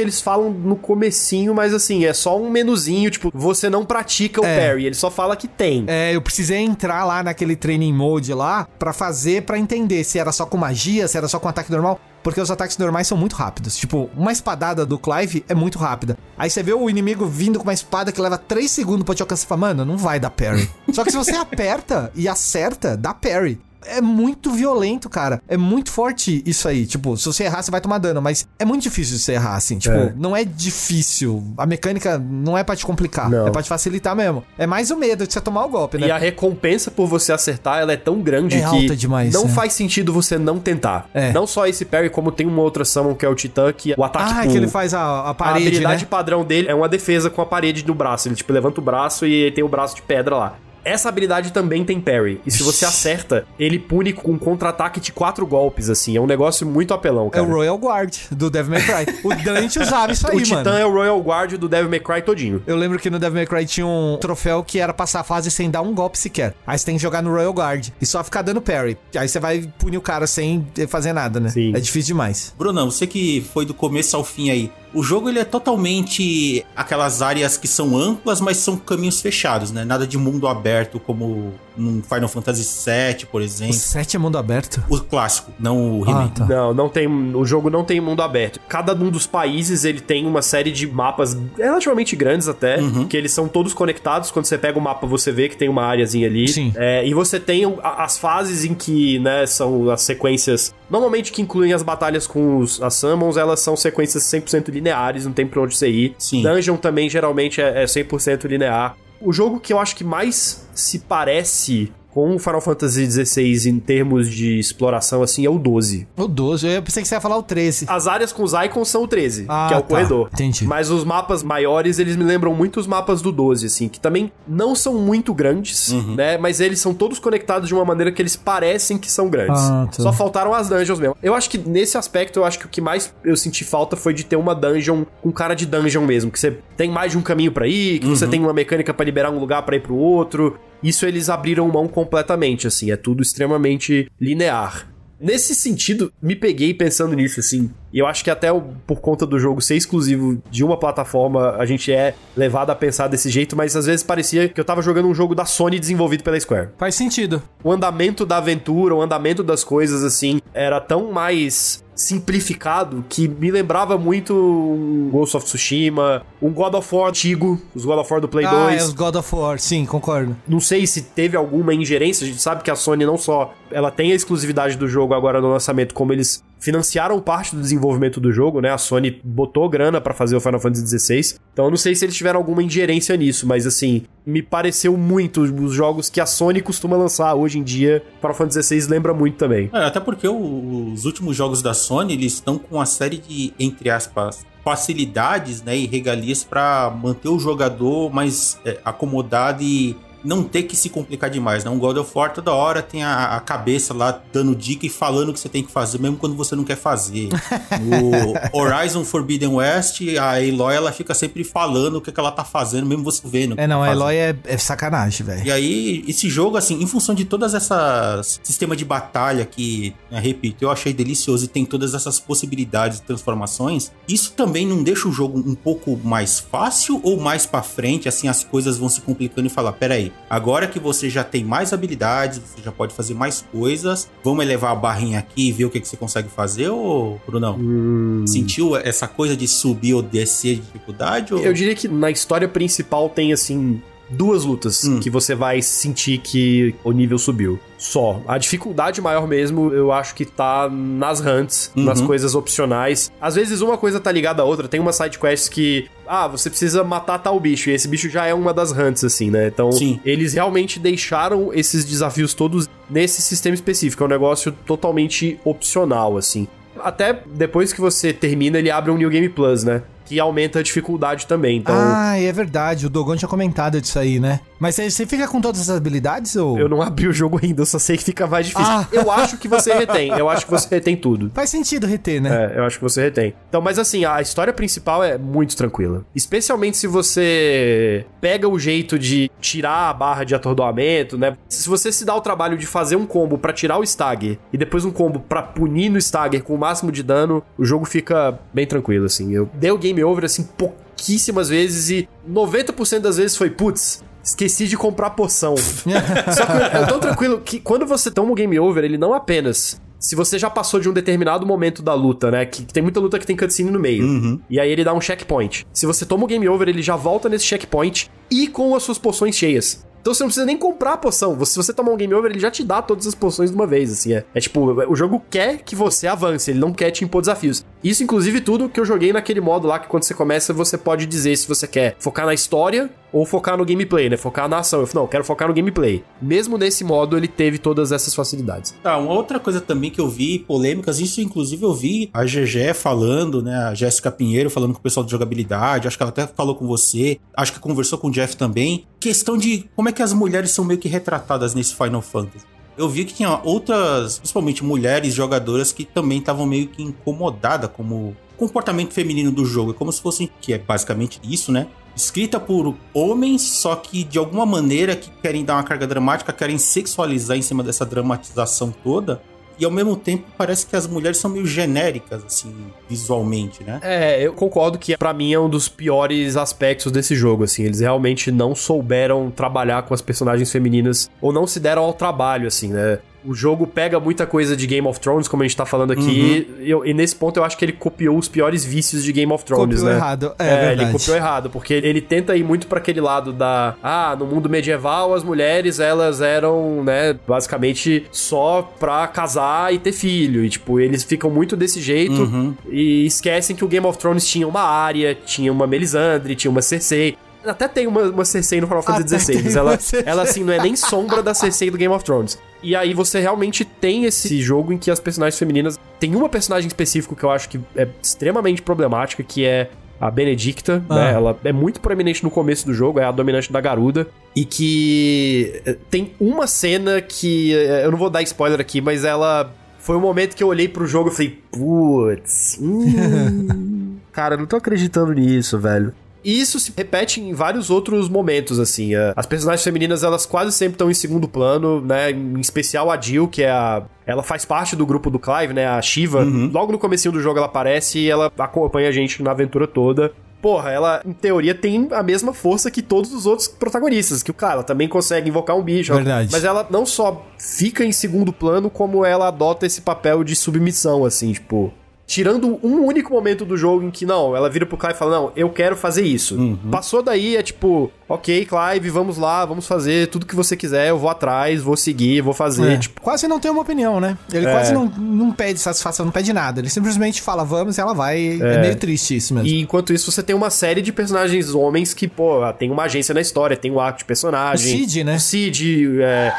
eles falam no comecinho, mas assim, é só um menuzinho, tipo, você não pratica o É. parry, ele só fala que tem. É, eu precisei entrar lá naquele training mode lá pra fazer, pra entender se era só com magia, se era só com ataque normal. Porque os ataques normais são muito rápidos. Tipo, uma espadada do Clive é muito rápida. Aí você vê o inimigo vindo com uma espada que leva 3 segundos pra te alcançar e fala, mano, não vai dar parry. Só que se você aperta e acerta, dá parry. É muito violento, cara. É muito forte isso aí. Tipo, se você errar, você vai tomar dano. Mas é muito difícil de você errar, assim. Tipo, É. não é difícil. A mecânica não é pra te complicar. Não. É pra te facilitar mesmo. É mais o medo de você tomar o golpe, né? E a recompensa por você acertar, ela é tão grande É que alta demais, não é. faz sentido você não tentar. É. Não só esse parry, como tem uma outra summon que é o Titã, que o ataque Ah, com... que ele faz a, a A parede, habilidade né? padrão dele é uma defesa com a parede no braço. Ele, tipo, levanta o braço e tem o braço de pedra lá. Essa habilidade também tem parry. E se você acerta, ele pune com um contra-ataque de quatro golpes, assim. É um negócio muito apelão, É cara. o Royal Guard do Devil May Cry. o Dante usava isso aí, o Titã mano. é o Royal Guard do Devil May Cry todinho. Eu lembro que no Devil May Cry tinha um troféu que era passar a fase sem dar um golpe sequer. Aí você tem que jogar no Royal Guard e só ficar dando parry. Aí você vai punir o cara sem fazer nada, né? Sim. É difícil demais. Brunão, você que foi do começo ao fim aí, o jogo ele é totalmente aquelas áreas que são amplas, mas são caminhos fechados, né? Nada de mundo aberto como num Final Fantasy VII, por O exemplo. 7 é mundo aberto? O clássico, não o Ah, remake. tá. Não, não tem. O jogo não tem mundo aberto. Cada um dos países ele tem uma série de mapas relativamente grandes até, que eles são todos conectados. Quando você pega o mapa, você vê que tem uma áreazinha ali. Sim. É, e você tem o- as fases em que, né, são as sequências. Normalmente que incluem as batalhas com os, as Summons, elas são sequências 100% lineares, não tem pra onde você ir. Sim. Dungeon também geralmente é, é 100% linear. O jogo que eu acho que mais se parece com o Final Fantasy XVI em termos de exploração, assim, é o 12. O 12, eu pensei que você ia falar o 13. As áreas com os icons são o 13, Ah, que é o tá. corredor. Entendi. Mas os mapas maiores, eles me lembram muito os mapas do 12, assim, que também não são muito grandes, né? Mas eles são todos conectados de uma maneira que eles parecem que são grandes. Ah, tá. Só faltaram as dungeons mesmo. Eu acho que nesse aspecto, eu acho que o que mais eu senti falta foi de ter uma dungeon com cara de dungeon mesmo, que você tem mais de um caminho pra ir, que você tem uma mecânica pra liberar um lugar pra ir pro outro. Isso eles abriram mão completamente, assim, é tudo extremamente linear. Nesse sentido, me peguei pensando nisso, assim. E eu acho que até por conta do jogo ser exclusivo de uma plataforma, a gente é levado a pensar desse jeito, mas às vezes parecia que eu tava jogando um jogo da Sony desenvolvido pela Square. Faz sentido. O andamento da aventura, o andamento das coisas, assim, era tão mais simplificado que me lembrava muito um Ghost of Tsushima, um God of War antigo, os God of War do Play ah, 2. é os God of War, sim, concordo. Não sei se teve alguma ingerência, a gente sabe que a Sony não só ela tem a exclusividade do jogo agora no lançamento, como eles financiaram parte do desenvolvimento do jogo, né? A Sony botou grana pra fazer o Final Fantasy XVI. Então eu não sei se eles tiveram alguma ingerência nisso, mas assim, me pareceu muito os jogos que a Sony costuma lançar hoje em dia. Final Fantasy XVI lembra muito também. É, até porque os últimos jogos da Sony, eles estão com uma série de, entre aspas, facilidades né, e regalias pra manter o jogador mais é, acomodado e não ter que se complicar demais. Né? Um God of War toda hora tem a, a cabeça lá dando dica e falando o que você tem que fazer, mesmo quando você não quer fazer. o Horizon Forbidden West, a Aloy, ela fica sempre falando o que, que ela tá fazendo, mesmo você vendo. É, não, tá a. Eloy é, é sacanagem, velho. E aí, esse jogo, assim, em função de todas essas sistema de batalha que, né, repito, eu achei delicioso e tem todas essas possibilidades de transformações, isso também não deixa o jogo um pouco mais fácil ou mais pra frente, assim, as coisas vão se complicando e falar, peraí, agora que você já tem mais habilidades, você já pode fazer mais coisas, vamos elevar a barrinha aqui e ver o que, que você consegue fazer, ou, Brunão? Hum. Sentiu essa coisa de subir ou descer de dificuldade? Ou... Eu diria que na história principal tem assim duas lutas Hum. que você vai sentir que o nível subiu. Só. A dificuldade maior mesmo, eu acho que tá nas hunts, Uhum. nas coisas opcionais. Às vezes uma coisa tá ligada à outra. Tem uma side quest que, ah, você precisa matar tal bicho, e esse bicho já é uma das hunts, assim, né? Então, Sim. eles realmente deixaram esses desafios todos nesse sistema específico. É um negócio totalmente opcional, assim. Até depois que você termina, ele abre um New Game Plus, né? Que aumenta a dificuldade também. Então, Ah, é verdade. O Dogon tinha comentado disso aí, né? Mas você- você fica com todas essas habilidades ou. Eu não abri o jogo ainda, eu só sei que fica mais difícil. Ah. Eu acho que você retém, eu acho que você retém tudo. Faz sentido reter, né? É, eu acho que você retém. Então, mas assim, a história principal é muito tranquila. Especialmente se você pega o jeito de tirar a barra de atordoamento, né? Se você se dá o trabalho de fazer um combo pra tirar o stagger e depois um combo pra punir no stagger com o máximo de dano, o jogo fica bem tranquilo, assim. Eu dei o game over, assim, pouquíssimas vezes e 90% das vezes foi, putz, esqueci de comprar poção. Só que é tão tranquilo que quando você toma o game over, ele não apenas. Se você já passou de um determinado momento da luta, né? Que tem muita luta que tem cutscene no meio. Uhum. E aí ele dá um checkpoint. Se você toma o game over, ele já volta nesse checkpoint e com as suas poções cheias. Então você não precisa nem comprar a poção. Se você tomar um game over, ele já te dá todas as poções de uma vez, assim. É, é tipo, o jogo quer que você avance, ele não quer te impor desafios. Isso, inclusive, tudo que eu joguei naquele modo lá, que quando você começa, você pode dizer se você quer focar na história ou focar no gameplay, né? Focar na ação. Eu falei, não, eu quero focar no gameplay. Mesmo nesse modo, ele teve todas essas facilidades. Tá, uma outra coisa também que eu vi, polêmicas, isso inclusive eu vi a GG falando, né, a Jéssica Pinheiro falando com o pessoal de jogabilidade, acho que ela até falou com você, acho que conversou com o Jeff também, questão de como é que as mulheres são meio que retratadas nesse Final Fantasy. Eu vi que tinha outras, principalmente mulheres jogadoras que também estavam meio que incomodadas como comportamento feminino do jogo, é como se fosse, que é basicamente isso, né? Escrita por homens, só que de alguma maneira que querem dar uma carga dramática, querem sexualizar em cima dessa dramatização toda. E ao mesmo tempo parece que as mulheres são meio genéricas, assim, visualmente, né? É, eu concordo que pra mim é um dos piores aspectos desse jogo, assim. Eles realmente não souberam trabalhar com as personagens femininas ou não se deram ao trabalho, assim, né? O jogo pega muita coisa de Game of Thrones, como a gente tá falando aqui, e, eu- e nesse ponto eu acho que ele copiou os piores vícios de Game of Thrones, Copiou né? errado. É, É, verdade. ele copiou errado, porque ele tenta ir muito pra aquele lado da. Ah, no mundo medieval as mulheres elas eram, né, basicamente só pra casar e ter filho. E, tipo, eles ficam muito desse jeito Uhum. e esquecem que o Game of Thrones tinha uma Arya, tinha uma Melisandre, tinha uma Cersei. Até tem uma, uma Cersei no Final Fantasy XVI, ela, ela, assim, não é nem sombra da Cersei do Game of Thrones. E aí você realmente tem esse jogo em que as personagens femininas... Tem uma personagem específica que eu acho que é extremamente problemática, que é a Benedicta, Ah. né? Ela é muito proeminente no começo do jogo, é a dominante da Garuda. E que eh, tem uma cena que... eh, Eu não vou dar spoiler aqui, mas ela... Foi o momento que eu olhei pro jogo e falei, putz... hum, cara, eu não tô acreditando nisso, velho. E isso se repete em vários outros momentos, assim. eh, As personagens femininas, elas quase sempre estão em segundo plano, né? Em especial a Jill, que é a... Ela faz parte do grupo do Clive, né? A Shiva. Logo no comecinho do jogo ela aparece e ela acompanha a gente na aventura toda. Porra, ela, em teoria, tem a mesma força que todos os outros protagonistas. Que, cara, ela também consegue invocar um bicho. Verdade. Mas ela não só fica em segundo plano, como ela adota esse papel de submissão, assim, tipo... Tirando um único momento do jogo em que, não, ela vira pro Clive e fala, não, eu quero fazer isso. Passou daí, é tipo, ok, Clive, vamos lá, vamos fazer tudo que você quiser, eu vou atrás, vou seguir, vou fazer, É, tipo... Quase não tem uma opinião, né? Ele É. quase não, não pede satisfação, não pede nada. Ele simplesmente fala, vamos, e ela vai. É, meio triste isso mesmo. E enquanto isso, você tem uma série de personagens homens que, pô, tem uma agência na história, tem um arco de personagem. O Cid, né? O Cid, é...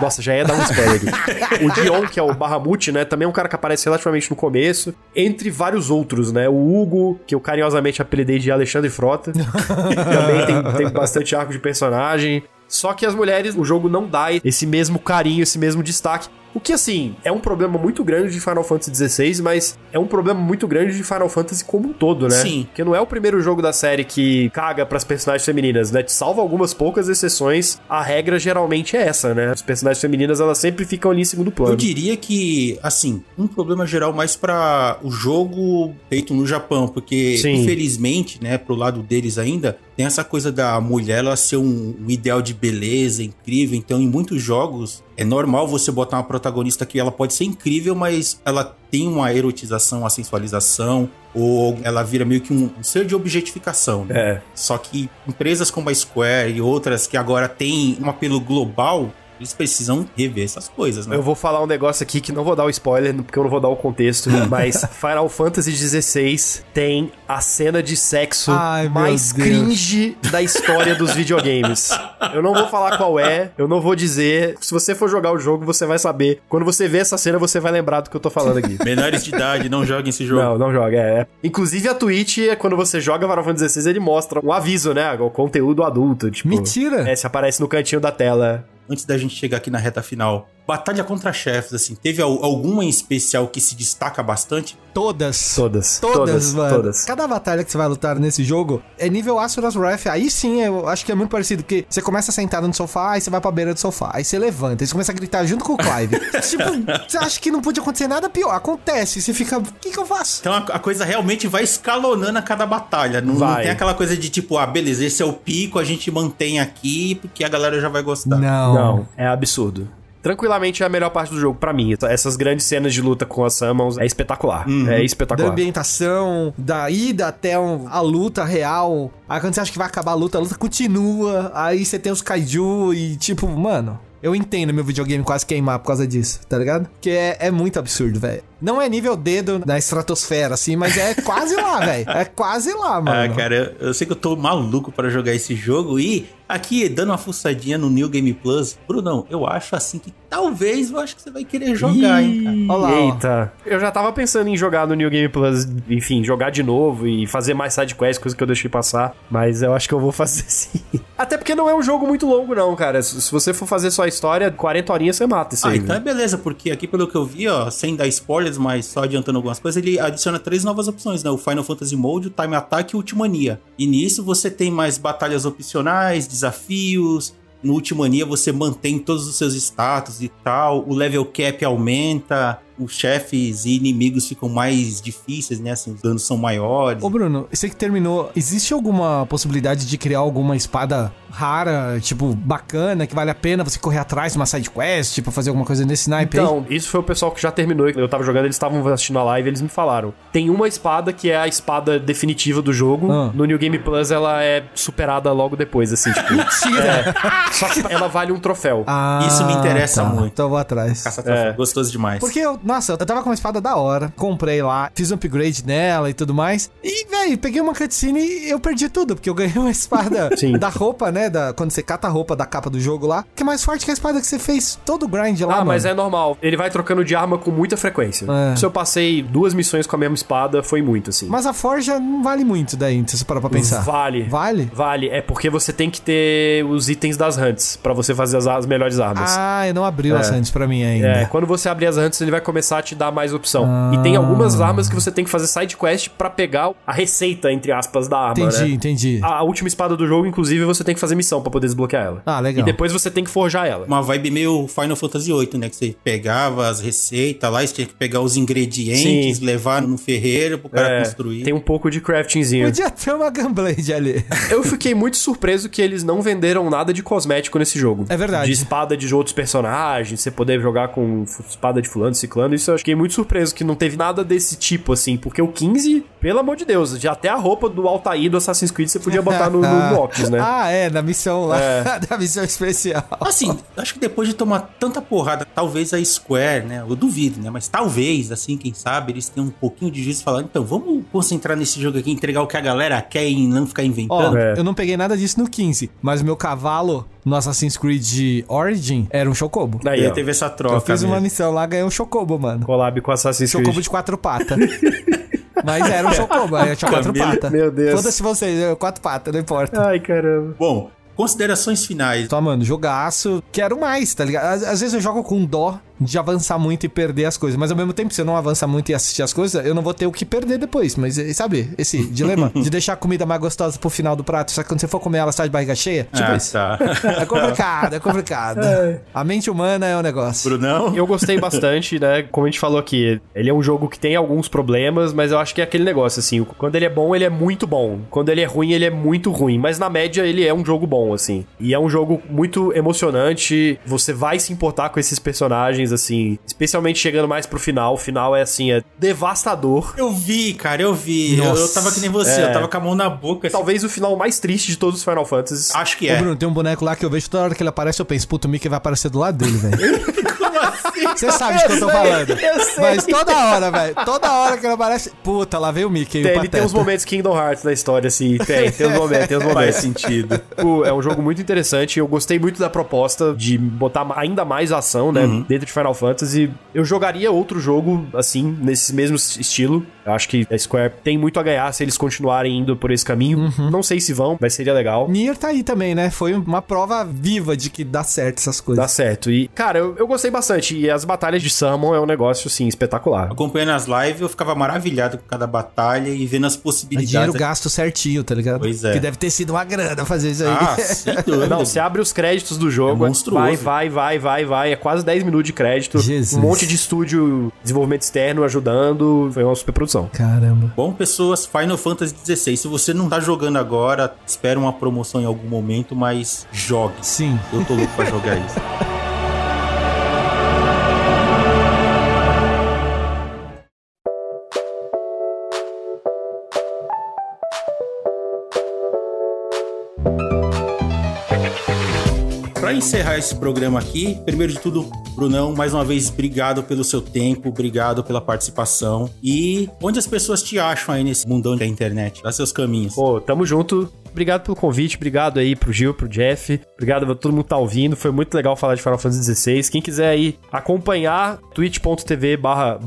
Nossa, já ia dar um spoiler aqui. o Dion, que é o Bahamut, né? Também é um cara que aparece relativamente no começo. Entre vários outros, né? O Hugo, que eu carinhosamente apelidei de Alexandre Frota. também tem, tem bastante arco de personagem. Só que as mulheres, o jogo não dá esse mesmo carinho, esse mesmo destaque. O que, assim, é um problema muito grande de Final Fantasy XVI, mas é um problema muito grande de Final Fantasy como um todo, né? Sim. Porque não é o primeiro jogo da série que caga pras personagens femininas, né? Salvo algumas poucas exceções, a regra geralmente é essa, né? As personagens femininas, elas sempre ficam ali em segundo plano. Eu diria que, assim, um problema geral mais pra o jogo feito no Japão, porque Sim. infelizmente, né, pro lado deles ainda, tem essa coisa da mulher ela ser um, um ideal de beleza incrível, então em muitos jogos é normal você botar uma protagonista que ela pode ser incrível, mas ela tem uma erotização, uma sensualização, ou ela vira meio que um, um ser de objetificação, né? É. Só que empresas como a Square e outras que agora têm um apelo global, eles precisam rever essas coisas, né? Eu vou falar um negócio aqui que não vou dar o spoiler, porque eu não vou dar o contexto, mas Final Fantasy XVI tem a cena de sexo Ai, mais cringe da história dos videogames. Eu não vou falar qual é, eu não vou dizer. Se você for jogar o jogo, você vai saber. Quando você ver essa cena, você vai lembrar do que eu tô falando aqui. Menores de idade, não joguem esse jogo. Não, não joga, é. Inclusive a Twitch, quando você joga Final Fantasy XVI, ele mostra um aviso, né? O conteúdo adulto, tipo... Mentira! É, se aparece no cantinho da tela. Antes da gente chegar aqui na reta final, batalha contra chefes, assim, teve al- alguma em especial que se destaca bastante? Todas. Todas. Todas, mano. Todas. Cada batalha que você vai lutar nesse jogo é nível Asura's Wrath. Aí sim, eu acho que é muito parecido. Porque você começa sentado no sofá, aí você vai pra beira do sofá. Aí você levanta, aí você começa a gritar junto com o Clive. tipo, você acha que não podia acontecer nada pior. Acontece. Você fica, o que que eu faço? Então a, a coisa realmente vai escalonando a cada batalha. Não, não tem aquela coisa de tipo, ah, beleza, esse é o pico, a gente mantém aqui porque a galera já vai gostar. Não. Não, é absurdo. Tranquilamente é a melhor parte do jogo pra mim. Essas grandes cenas de luta com as Summons é espetacular. É Da espetacular. ambientação, da ida até um- a luta real. Aí quando você acha que vai acabar a luta, a luta continua. Aí você tem os kaiju e tipo, mano. Eu entendo meu videogame quase queimar por causa disso, tá ligado? Que é, é muito absurdo, velho. Não é nível dedo na estratosfera, assim, mas é quase lá, velho. É quase lá, mano. Ah, cara, eu, eu sei que eu tô maluco pra jogar esse jogo e aqui, dando uma fuçadinha no New Game Plus, Brunão, eu acho assim que talvez eu acho que você vai querer jogar, hein, cara. Olha lá, ó. Eita. Eu já tava pensando em jogar no New Game Plus, enfim, jogar de novo e fazer mais sidequests, coisa que eu deixei passar. Mas eu acho que eu vou fazer sim. Até porque não é um jogo muito longo, não, cara. Se se você for fazer só a história, 40 horinhas você mata isso Ah, aí. então é né? beleza, porque aqui pelo que eu vi, ó, sem dar spoilers, mas só adiantando algumas coisas, ele adiciona três novas opções, né? O Final Fantasy Mode, o Time Attack e o Ultimania. E nisso você tem mais batalhas opcionais, desafios. No Ultimania você mantém todos os seus status e tal. O level cap aumenta. Os chefes e inimigos ficam mais difíceis, né? Assim, os danos são maiores. Ô, Bruno, você que terminou, existe alguma possibilidade de criar alguma espada rara, tipo, bacana, que vale a pena você correr atrás de uma side quest, tipo, fazer alguma coisa nesse naipe aí? Então, isso foi o pessoal que já terminou. Eu tava jogando, eles estavam assistindo a live eles me falaram. Tem uma espada que é a espada definitiva do jogo. Ah. No New Game Plus ela é superada logo depois, assim, tipo. Mentira! só que ela vale um troféu. Ah, Isso me interessa tá. muito. Então eu vou atrás. Caça troféu. É. Gostoso demais. Porque eu Nossa, eu tava com uma espada da hora. Comprei lá, fiz um upgrade nela e tudo mais. E, velho, peguei uma cutscene e eu perdi tudo, porque eu ganhei uma espada Sim. da roupa, né? Da, quando você cata a roupa da capa do jogo lá, que é mais forte que a espada que você fez todo o grind lá, Ah, mas mano. é normal. Ele vai trocando de arma com muita frequência. É. Se eu passei duas missões com a mesma espada, foi muito, assim. Mas a forja não vale muito daí, se você parar pra pensar. Vale. Vale? Vale. É porque você tem que ter os itens das hunts pra você fazer as, as melhores armas. Ah, eu não abriu É. as antes pra mim ainda. É, quando você abrir as hunts, ele vai começar a te dar mais opção. E tem algumas armas que você tem que fazer side quest pra pegar a receita, entre aspas, da arma, entendi, né? entendi. A última espada do jogo, inclusive, você tem que fazer missão pra poder desbloquear ela. Ah, legal. E depois você tem que forjar ela. Uma vibe meio Final Fantasy VIII, né? Que você pegava as receitas lá, você tinha que pegar os ingredientes, Sim. levar no ferreiro pro cara É, construir. tem um pouco de craftingzinho. Podia ter uma Gunblade ali. Eu fiquei muito surpreso que eles não venderam nada de cosmético nesse jogo. É verdade. De espada de outros personagens, você poder jogar com espada de fulano, ciclano, isso eu fiquei muito surpreso que não teve nada desse tipo, assim, porque o 15, pelo amor de Deus, já até a roupa do Altair do Assassin's Creed você podia botar no, no né? Ah, é, na missão lá, É. da missão especial. Assim, acho que depois de tomar tanta porrada, talvez a Square, né? Eu duvido, né? Mas talvez, assim, quem sabe, eles tenham um pouquinho de juízo e falar, então, vamos concentrar nesse jogo aqui, entregar o que a galera quer e não ficar inventando. É. eu não peguei nada disso no 15, mas o meu cavalo no Assassin's Creed Origin era um Chocobo. Aí, Aí ó, teve essa troca. Eu fiz uma né? missão lá, ganhei um Chocobo, mano. collab com Assassin's Creed. Chocobo de quatro patas. Mas era um Chocobo, tinha quatro Camila, patas. meu Deus. Foda-se vocês, eu- quatro patas, não importa. Ai, caramba. Bom, considerações finais. Tô amando, jogaço, quero mais, tá ligado? Às, às vezes eu jogo com dó de avançar muito e perder as coisas, mas ao mesmo tempo, se eu não avançar muito e assistir as coisas, eu não vou ter o que perder depois. Mas eh, sabe, esse dilema de deixar a comida mais gostosa pro final do prato, só que quando você for comer ela, sai de barriga cheia? Tipo ah, isso. tá. É complicado, é complicado. A mente humana é um negócio. Brunão? Eu gostei bastante, né? Como a gente falou aqui, ele é um jogo que tem alguns problemas, mas eu acho que é aquele negócio, assim, quando ele é bom, ele é muito bom. Quando ele é ruim, ele é muito ruim. Mas na média, ele é um jogo bom, assim. E é um jogo muito emocionante. Você vai se importar com esses personagens, assim, especialmente chegando mais pro final. O final é, assim, é devastador. Eu vi, cara, eu vi. Eu, Nossa. eu tava que nem você, É. eu tava com a mão na boca. assim. Talvez o final mais triste de todos os Final Fantasies. Acho que Ô, é. Bruno, tem um boneco lá que eu vejo toda hora que ele aparece, eu penso, puto, o Mickey vai aparecer do lado dele, velho. Você sabe de que eu tô falando. Mas toda hora, velho. Toda hora que ele aparece, puta, lá veio o Mickey. Tem- o ele tem uns momentos Kingdom Hearts na história, assim. Tem, tem uns momentos, tem uns Faz momentos. sentido. O- é um jogo muito interessante. Eu gostei muito da proposta de botar ainda mais ação, né? Dentro de Final Fantasy. Eu jogaria outro jogo, assim, nesse mesmo estilo. Eu acho que a Square tem muito a ganhar se eles continuarem indo por esse caminho. Não sei se vão, mas seria legal. Nier tá aí também, né? Foi uma prova viva de que dá certo essas coisas. Dá certo. E, cara, eu, eu gostei bastante. E as batalhas de Summon é um negócio, assim, espetacular. Acompanhando as lives, eu ficava maravilhado com cada batalha e vendo as É possibilidades. dinheiro gasto certinho, tá ligado? Pois é. Que deve ter sido uma grana fazer isso aí. Ah, sem dúvida. Não, você abre os créditos do jogo, É monstruoso. vai, vai, vai, vai, vai. É quase 10 minutos de crédito. Jesus. Um monte de estúdio, desenvolvimento externo ajudando. Foi uma super produção. Caramba. Bom, pessoas, Final Fantasy XVI. Se você não tá jogando agora, espera uma promoção em algum momento, mas jogue. Sim. Eu tô louco pra jogar isso. encerrar esse programa aqui, primeiro de tudo, Brunão, mais uma vez, obrigado pelo seu tempo, obrigado pela participação. E onde as pessoas te acham aí nesse mundão da internet? Dá seus caminhos. Pô, tamo junto. Obrigado pelo convite, obrigado aí pro Gil, pro Jeff, obrigado a todo mundo que tá ouvindo, foi muito legal falar de Final Fantasy XVI. Quem quiser aí acompanhar, twitch.tv barra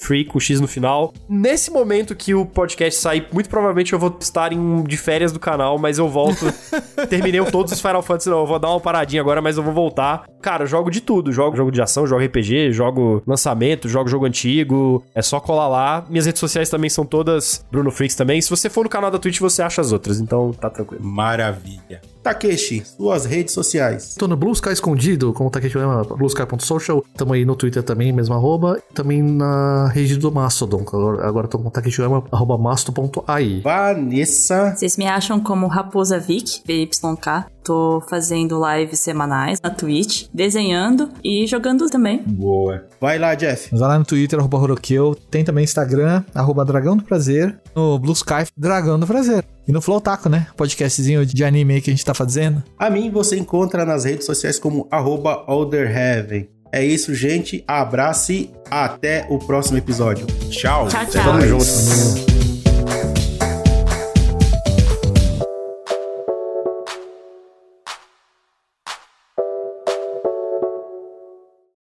free com X no final. Nesse momento que o podcast sair, muito provavelmente eu vou estar em, de férias do canal, mas eu volto. Terminei todos os Final Fantasy, não, eu vou dar uma paradinha agora, mas eu vou voltar. Cara, eu jogo de tudo, jogo jogo de ação, jogo RPG, jogo lançamento, jogo jogo antigo, é só colar lá. Minhas redes sociais também são todas Bruno Freaks também. Se você for no canal da Twitch, você acha as outras, então tá tranquilo. Maravilha. Takeshi, suas redes sociais. Tô no Blue Sky escondido, como o Takeshi chama, bluesky.social. Tamo aí no Twitter também, mesmo arroba. Também na rede do Mastodon. Agora, agora tô com o Takeshi arroba masto.ai. Vanessa. Vocês me acham como Raposa Vic, VYK. Tô fazendo lives semanais na Twitch, desenhando e jogando também. Boa. Vai lá, Jeff. Mas vai lá no Twitter, arroba Horokeu. Tem também Instagram, arroba Dragão do Prazer. No Blue Sky, Dragão do Prazer. E no Flow Taco, né? Podcastzinho de anime aí que a gente tá fazendo. A mim você encontra nas redes sociais como arroba Olderheaven. É isso, gente. Abraço e até o próximo episódio. Tchau. Tchau, tchau. Tamo junto.